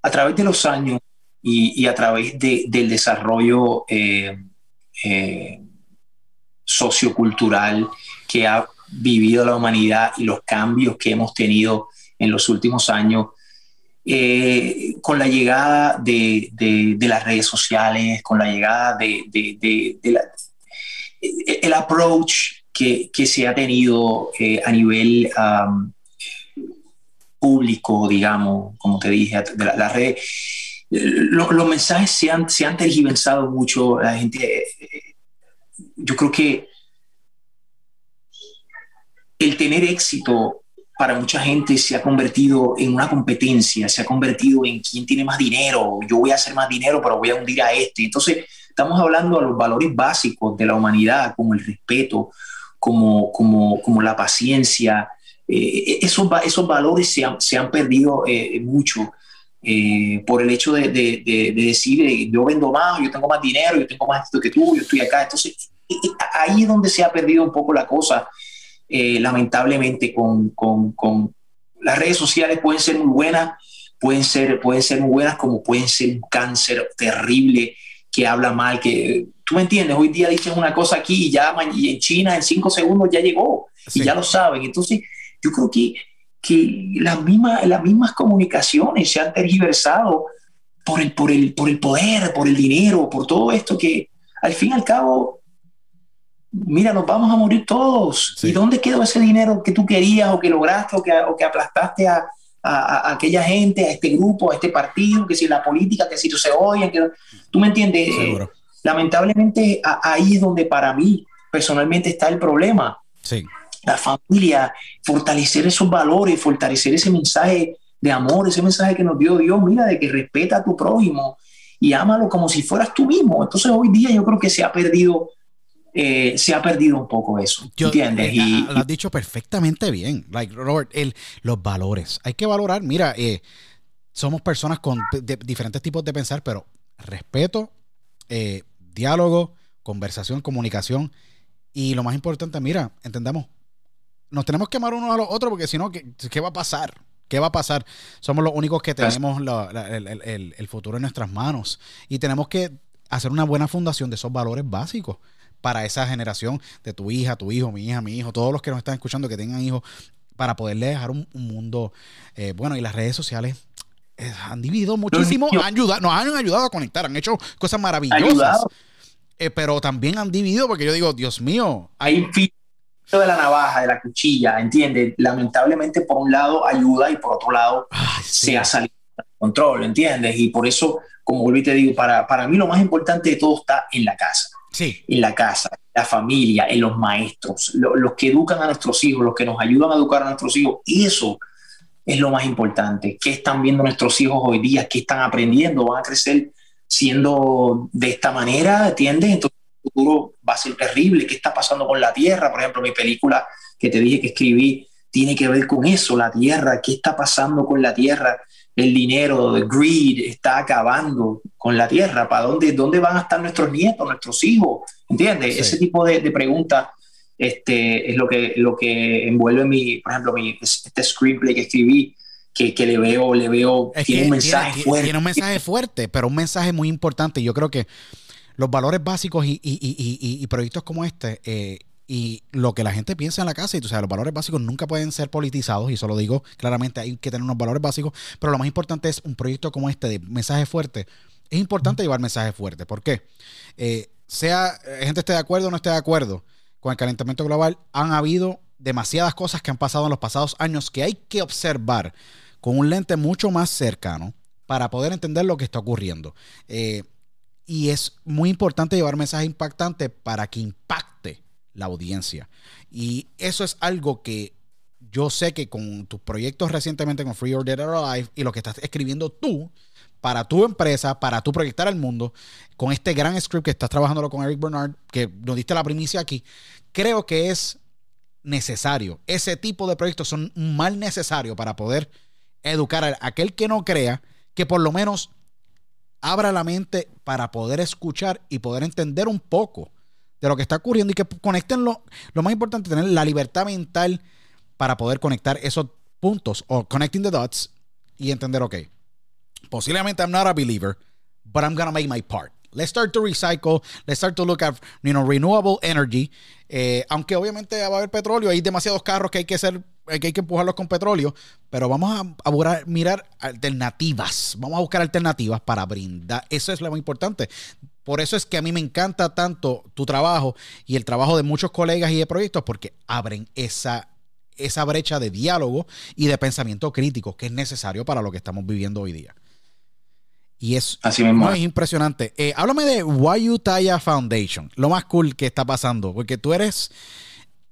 a través de los años y, a través del desarrollo eh, eh, sociocultural que ha vivido la humanidad y los cambios que hemos tenido en los últimos años, eh, con la llegada de, las redes sociales, con la llegada de, el approach que, se ha tenido eh, a nivel público, digamos, como te dije, de la, red, los mensajes se han, se han tergiversado mucho, la gente, eh, yo creo que el tener éxito para mucha gente se ha convertido en una competencia, se ha convertido en quién tiene más dinero, yo voy a hacer más dinero, pero voy a hundir a este. Entonces, estamos hablando de los valores básicos de la humanidad, como el respeto, como, como, como la paciencia. Eh, esos, esos valores se han, se han perdido eh, mucho eh, por el hecho de, de, de, decir, yo vendo más, yo tengo más dinero, yo tengo más esto que tú, yo estoy acá. Entonces, ahí es donde se ha perdido un poco la cosa eh, lamentablemente con, con, con, las redes sociales pueden ser muy buenas, pueden ser, pueden ser muy buenas como pueden ser un cáncer terrible que habla mal, que tú me entiendes, hoy día dices una cosa aquí y ya y en China en cinco segundos ya llegó y ya lo saben. Entonces, yo creo que, que las, mismas, las mismas comunicaciones se han tergiversado por el, por, el, por el poder, por el dinero, por todo esto que al fin y al cabo mira, nos vamos a morir todos. ¿Y dónde quedó ese dinero que tú querías o que lograste o que, o que aplastaste a, a, aquella gente, a este grupo, a este partido, que si la política, que si se oyen, que tú me entiendes. Eh, lamentablemente ahí es donde para mí personalmente está el problema. Sí. La familia, fortalecer esos valores, fortalecer ese mensaje de amor, ese mensaje que nos dio Dios, mira, de que respeta a tu prójimo y ámalo como si fueras tú mismo. Entonces hoy día yo creo que se ha perdido eh, se ha perdido un poco eso. ¿Entiendes? Eh, y, lo has dicho perfectamente bien. Like, Robert, el, los valores. Hay que valorar. Mira, eh, somos personas con diferentes tipos de pensar, pero respeto, diálogo, conversación, comunicación. Y lo más importante, mira, entendamos, nos tenemos que amar unos a los otros porque si no, ¿qué, ¿qué, va a pasar? ¿Qué va a pasar? Somos los únicos que tenemos el, el, el futuro en nuestras manos y tenemos que hacer una buena fundación de esos valores básicos para esa generación de tu hija, tu hijo, mi hija, mi hijo, todos los que nos están escuchando que tengan hijos, para poderle dejar un, mundo eh, bueno. Y las redes sociales eh, han dividido muchísimo, han ayudado, nos han ayudado a conectar, han hecho cosas maravillosas. Eh, pero también han dividido porque yo digo, Dios mío. Hay de la navaja, de la cuchilla, ¿entiendes? Lamentablemente, por un lado ayuda y por otro lado se ha salido de control, ¿entiendes? Y por eso, como y te digo, para, para mí lo más importante de todo está en la casa sí. en la casa, en la familia, en los maestros, los que educan a nuestros hijos, los que nos ayudan a educar a nuestros hijos. Eso es lo más importante. ¿Qué están viendo nuestros hijos hoy día? ¿Qué están aprendiendo? ¿Van a crecer siendo de esta manera? ¿Entiendes? Entonces el futuro va a ser terrible. ¿Qué está pasando con la Tierra? Por ejemplo, mi película que te dije que escribí tiene que ver con eso, la Tierra. ¿Qué está pasando con la Tierra? El dinero, el greed está acabando con la tierra. ¿Para dónde, dónde van a estar nuestros nietos, nuestros hijos? ¿Entiendes? Ese tipo de, preguntas este, es lo que, lo que envuelve mi, por ejemplo, mi, este screenplay que escribí, que, que le veo, le veo, tiene un mensaje fuerte. Tiene un mensaje fuerte, pero un mensaje muy importante. Yo creo que los valores básicos y, y, y, y proyectos como este, eh, y lo que la gente piensa en la casa, y tú sabes, los valores básicos nunca pueden ser politizados, y eso lo digo claramente, hay que tener unos valores básicos, pero lo más importante es un proyecto como este de mensaje fuerte. Es importante llevar mensaje fuerte. ¿Por qué? Eh, sea gente esté de acuerdo o no esté de acuerdo, con el calentamiento global, han habido demasiadas cosas que han pasado en los pasados años que hay que observar con un lente mucho más cercano para poder entender lo que está ocurriendo. Eh, y es muy importante llevar mensajes impactantes para que impacte la audiencia. Y eso es algo que yo sé que con tus proyectos recientemente con Free or Dead or Alive y lo que estás escribiendo tú para tu empresa, para tu proyectar al mundo, con este gran script que estás trabajándolo con Eric Bernard, que nos diste la primicia aquí, creo que es necesario. Ese tipo de proyectos son mal necesario para poder educar a aquel que no crea, que por lo menos abra la mente para poder escuchar y poder entender un poco de lo que está ocurriendo y que conecten lo, lo más importante, tener la libertad mental para poder conectar esos puntos o connecting the dots y entender, ok, posiblemente I'm not a believer, but I'm gonna make my part. Let's start to recycle. Let's start to look at you know, renewable energy. Eh, aunque obviamente va a haber petróleo, hay demasiados carros que hay que hacer, que hay que empujarlos con petróleo, pero vamos a, a mirar alternativas. Vamos a buscar alternativas para brindar. Eso es lo más importante. Por eso es que a mí me encanta tanto tu trabajo y el trabajo de muchos colegas y de proyectos, porque abren esa, esa brecha de diálogo y de pensamiento crítico que es necesario para lo que estamos viviendo hoy día. Y es, Así mismo. es impresionante. Eh, háblame de Wayutaya Foundation, lo más cool que está pasando, porque tú eres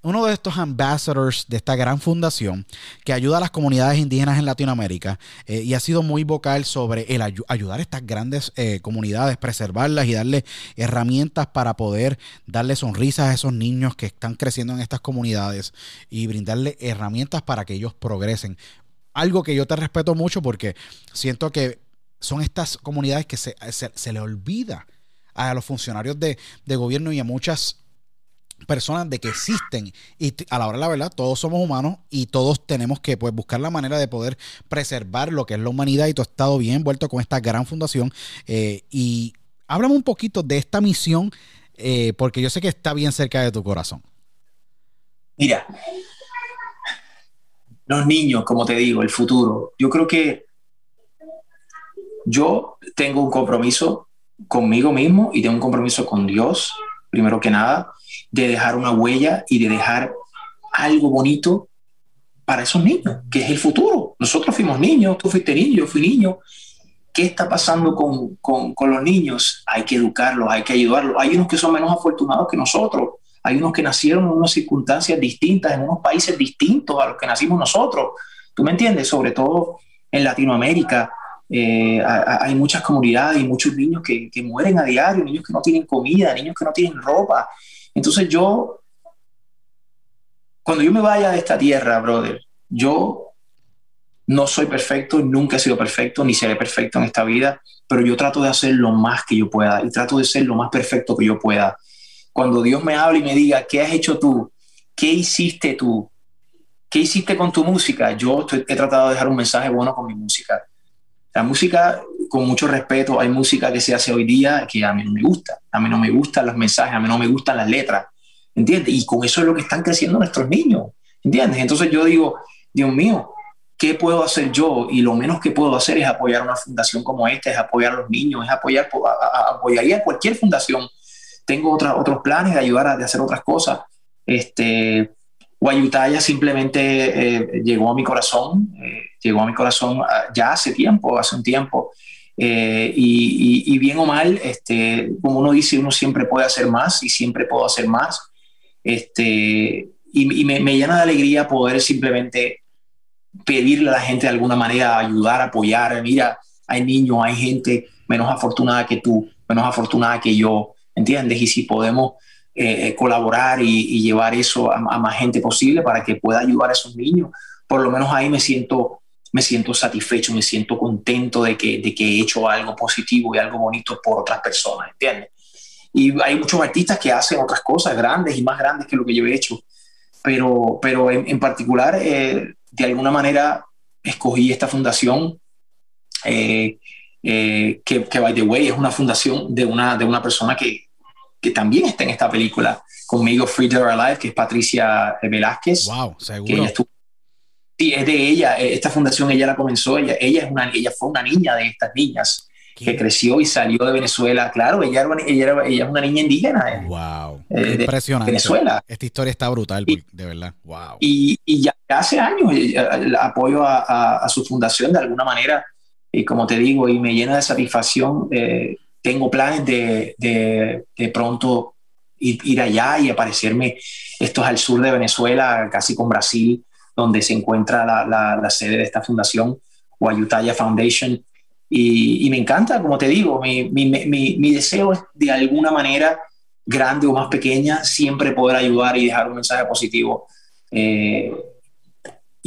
uno de estos ambassadors de esta gran fundación que ayuda a las comunidades indígenas en Latinoamérica eh, y ha sido muy vocal sobre el ayudar a estas grandes eh, comunidades, preservarlas y darle herramientas para poder darle sonrisas a esos niños que están creciendo en estas comunidades y brindarle herramientas para que ellos progresen. Algo que yo te respeto mucho porque siento que son estas comunidades que se, le olvida a los funcionarios de, gobierno y a muchas personas de que existen y a la hora de la verdad todos somos humanos y todos tenemos que pues, buscar la manera de poder preservar lo que es la humanidad y tú has estado bien envuelto con esta gran fundación eh, y háblame un poquito de esta misión eh, porque yo sé que está bien cerca de tu corazón. Mira los niños como te digo el futuro. Yo creo que yo tengo un compromiso conmigo mismo y tengo un compromiso con Dios, primero que nada, de dejar una huella y de dejar algo bonito para esos niños, que es el futuro. Nosotros fuimos niños, tú fuiste niño, yo fui niño. ¿Qué está pasando con, con, los niños? Hay que educarlos, hay que ayudarlos. Hay unos que son menos afortunados que nosotros. Hay unos que nacieron en unas circunstancias distintas, en unos países distintos a los que nacimos nosotros. ¿Tú me entiendes? Sobre todo en Latinoamérica eh, hay muchas comunidades y muchos niños que, que, mueren a diario, niños que no tienen comida, niños que no tienen ropa. Entonces yo, cuando yo me vaya de esta tierra, brother, yo no soy perfecto, nunca he sido perfecto, ni seré perfecto en esta vida, pero yo trato de hacer lo más que yo pueda y trato de ser lo más perfecto que yo pueda. Cuando Dios me habla y me diga, ¿qué has hecho tú? ¿Qué hiciste tú? ¿Qué hiciste con tu música? Yo he tratado de dejar un mensaje bueno con mi música la música, con mucho respeto, hay música que se hace hoy día que a mí no me gusta. A mí no me gustan los mensajes, a mí no me gustan las letras. ¿Entiendes? Y con eso es lo que están creciendo nuestros niños. ¿Entiendes? Entonces yo digo, Dios mío, ¿qué puedo hacer yo? Y lo menos que puedo hacer es apoyar una fundación como esta, es apoyar a los niños, es apoyar, apoyaría a cualquier fundación. Tengo otra, otros planes de ayudar a de hacer otras cosas. Este, Guayutaya simplemente eh, llegó a mi corazón. Eh, llegó a mi corazón ah, ya hace tiempo, hace un tiempo. Eh, y, bien o mal, este, como uno dice, uno siempre puede hacer más y siempre puedo hacer más. Este, y, me, llena de alegría poder simplemente pedirle a la gente de alguna manera, ayudar, apoyar. Mira, hay niños, hay gente menos afortunada que tú, menos afortunada que yo, ¿entiendes? Y si podemos eh, colaborar y, llevar eso a, a, más gente posible para que pueda ayudar a esos niños, por lo menos ahí me siento me siento satisfecho, me siento contento de que, de que he hecho algo positivo y algo bonito por otras personas, ¿entiendes? y hay muchos artistas que hacen otras cosas grandes y más grandes que lo que yo he hecho. Pero, pero en, particular, eh, de alguna manera, escogí esta fundación, eh, eh, que, que, by the way, es una fundación de una, de una persona que, que también está en esta película conmigo, Free or Alive, que es Patricia Velázquez. Wow, seguro. Sí, es de ella. Esta fundación ella la comenzó. Ella, ella, es una, ella fue una niña de estas niñas que creció y salió de Venezuela. Claro, ella, era, ella, ella es una niña indígena. Wow, eh, impresionante. Venezuela. Esta historia está brutal, de verdad. Wow. Y, y ya hace años apoyo a, a, su fundación de alguna manera. Y como te digo, y me llena de satisfacción. Eh, tengo planes de, de, de pronto ir, ir, allá y aparecerme. Esto es al sur de Venezuela, casi con Brasil, donde se encuentra la, sede de esta fundación, Guayutaya Foundation. Y, y, me encanta, como te digo, mi, mi, mi, mi, deseo es de alguna manera, grande o más pequeña, siempre poder ayudar y dejar un mensaje positivo. Eh,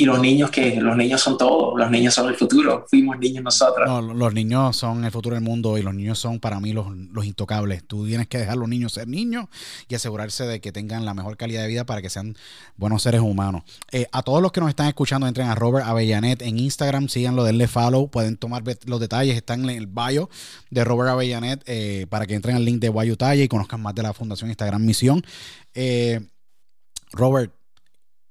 y los niños que los niños son todo, los niños son el futuro, fuimos niños nosotros. No, los niños son el futuro del mundo y los niños son para mí los, los, intocables. Tú tienes que dejar a los niños ser niños y asegurarse de que tengan la mejor calidad de vida para que sean buenos seres humanos. Eh, a todos los que nos están escuchando, entren a Robert Avellanet en Instagram, síganlo, denle follow, pueden tomar los detalles, están en el bio de Robert Avellanet eh, para que entren al link de Guayutaya y conozcan más de la Fundación Instagram Misión. Eh, Robert,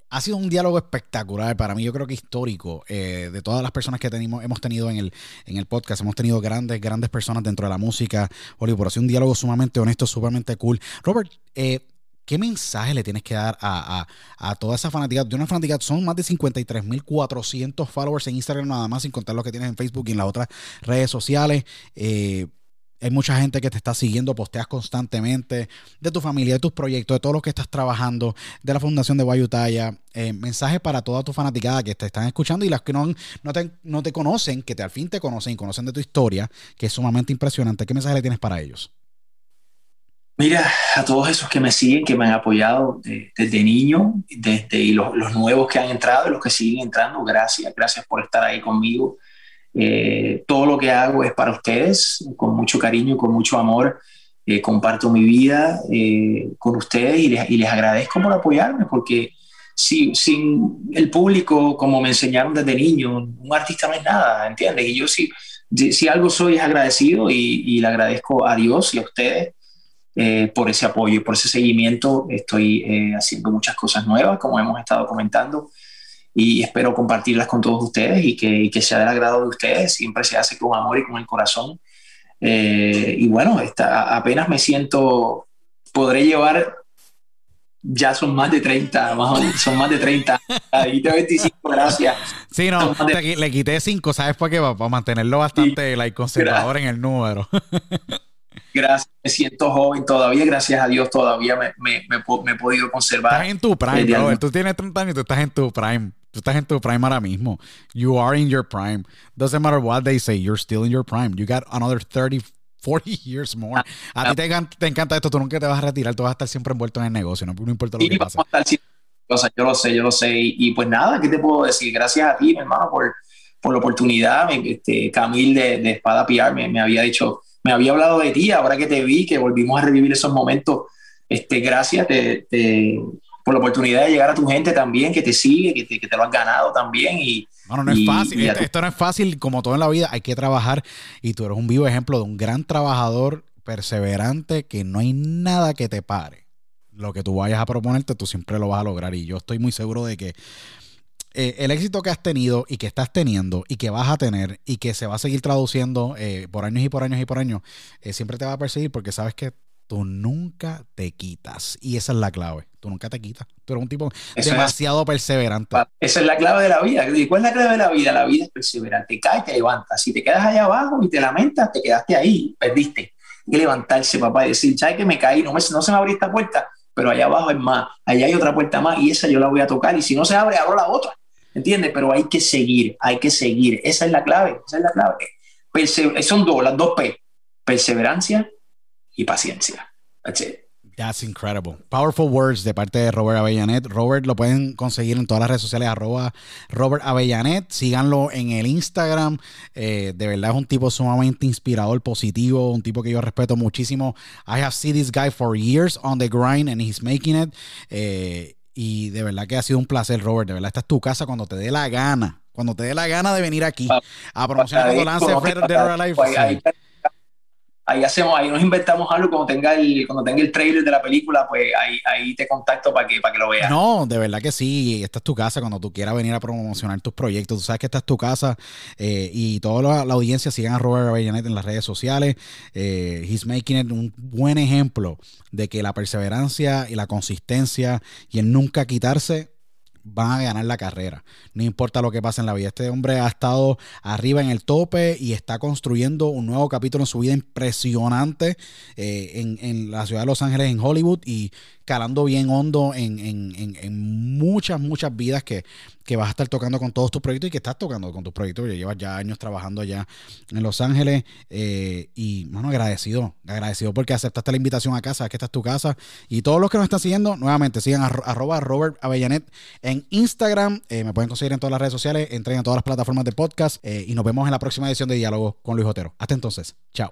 ha sido un diálogo espectacular para mí, yo creo que histórico. Eh, de todas las personas que tenemos, hemos tenido en el, en el podcast, hemos tenido grandes, grandes personas dentro de la música. Hollywood, ha sido un diálogo sumamente honesto, sumamente cool. Robert, eh, ¿qué mensaje le tienes que dar a, a, a toda esa fanática? De una fanática, son más de 53.400 followers en Instagram nada más, sin contar los que tienes en Facebook y en las otras redes sociales. Eh, hay mucha gente que te está siguiendo, posteas constantemente de tu familia, de tus proyectos, de todo lo que estás trabajando, de la Fundación de Guayutaya. Eh, mensajes para toda tu fanaticada que te están escuchando y las que no, no, te, no te conocen, que te, al fin te conocen y conocen de tu historia, que es sumamente impresionante. ¿Qué mensaje le tienes para ellos? Mira, a todos esos que me siguen, que me han apoyado desde niño, desde y los, nuevos que han entrado y los que siguen entrando, gracias, gracias por estar ahí conmigo. Eh, todo lo que hago es para ustedes, con mucho cariño, con mucho amor. Eh, comparto mi vida eh, con ustedes y les, y les, agradezco por apoyarme, porque si, sin el público, como me enseñaron desde niño, un artista no es nada, ¿entiendes? Y yo si, si algo soy es agradecido y, y le agradezco a Dios y a ustedes eh, por ese apoyo y por ese seguimiento. Estoy eh, haciendo muchas cosas nuevas, como hemos estado comentando y espero compartirlas con todos ustedes y que, y que, sea del agrado de ustedes. Siempre se hace con amor y con el corazón. Eh, y bueno, está, apenas me siento, podré llevar, ya son más de 30, más son más de 30. Ahí te 25, gracias. Sí, no, de... le quité 5, ¿sabes por qué? Para mantenerlo bastante sí, like, conservador gracias. en el número. gracias, me siento joven todavía, gracias a Dios todavía me, me, me, me he podido conservar. Estás en tu prime, bro. Tú tienes 30 años, tú estás en tu prime. Tú estás en tu prime ahora mismo. You are in your prime. Doesn't matter what they say, you're still in your prime. You got another 30, 40 years more. A ti te, te, encanta esto, tú nunca te vas a retirar, tú vas a estar siempre envuelto en el negocio, no, no importa lo y que pase. O sea, yo lo sé, yo lo sé. Y, y, pues nada, ¿qué te puedo decir? Gracias a ti, mi hermano, por, por la oportunidad. Este, Camil de, de Espada PR me, me había dicho, me había hablado de ti, ahora que te vi, que volvimos a revivir esos momentos. Este, gracias, te, te por la oportunidad de llegar a tu gente también, que te sigue, que te, que te lo has ganado también. Y, bueno, no es fácil. Esto, esto, no es fácil, como todo en la vida, hay que trabajar. Y tú eres un vivo ejemplo de un gran trabajador perseverante que no hay nada que te pare. Lo que tú vayas a proponerte, tú siempre lo vas a lograr. Y yo estoy muy seguro de que eh, el éxito que has tenido y que estás teniendo y que vas a tener y que se va a seguir traduciendo eh, por años y por años y por años, eh, siempre te va a perseguir porque sabes que tú nunca te quitas. Y esa es la clave. Tú nunca te quitas. Tú eres un tipo Eso demasiado es, perseverante. Esa es la clave de la vida. ¿Y cuál es la clave de la vida? La vida es perseverante. Caes, te levantas. Si te quedas allá abajo y te lamentas, te quedaste ahí, perdiste. Hay que levantarse, papá, y decir, ¿sabes que me caí? No, me, no se me abrió esta puerta, pero allá abajo hay más. Allá hay otra puerta más y esa yo la voy a tocar. Y si no se abre, abro la otra. ¿Entiendes? Pero hay que seguir, hay que seguir. Esa es la clave. Esa es la clave. Perse son dos, las dos P. Perseverancia y paciencia. That's incredible. Powerful words de parte de Robert Avellanet. Robert lo pueden conseguir en todas las redes sociales, arroba Robert Avellanet. Síganlo en el Instagram. Eh, de verdad es un tipo sumamente inspirador, positivo, un tipo que yo respeto muchísimo. I have seen this guy for years on the grind and he's making it. Eh, y de verdad que ha sido un placer, Robert. De verdad, esta es tu casa cuando te dé la gana. Cuando te dé la gana de venir aquí a promocionar cuando lance Dead or Alive ahí hacemos, ahí nos inventamos algo cuando tenga el, cuando tenga el trailer de la película, pues ahí, ahí te contacto para que, para que lo veas. No, de verdad que sí, esta es tu casa cuando tú quieras venir a promocionar tus proyectos, tú sabes que esta es tu casa eh, y toda la, audiencia sigan a Robert Avellanet en las redes sociales, eh, he's making it un buen ejemplo de que la perseverancia y la consistencia y el nunca quitarse van a ganar la carrera. No importa lo que pase en la vida. Este hombre ha estado arriba en el tope y está construyendo un nuevo capítulo en su vida impresionante eh, en, en, la ciudad de Los Ángeles, en Hollywood. Y calando bien hondo en, muchas, muchas vidas que, vas a estar tocando con todos tus proyectos y que estás tocando con tus proyectos. Ya llevas ya años trabajando allá en Los Ángeles eh, y, bueno, agradecido, agradecido porque aceptaste la invitación a casa, que esta es tu casa. Y todos los que nos están siguiendo, nuevamente, sigan arroba Robert Avellanet en Instagram. Eh, me pueden conseguir en todas las redes sociales, entren en todas las plataformas de podcast eh, y nos vemos en la próxima edición de Diálogo con Luis Otero. Hasta entonces, chao.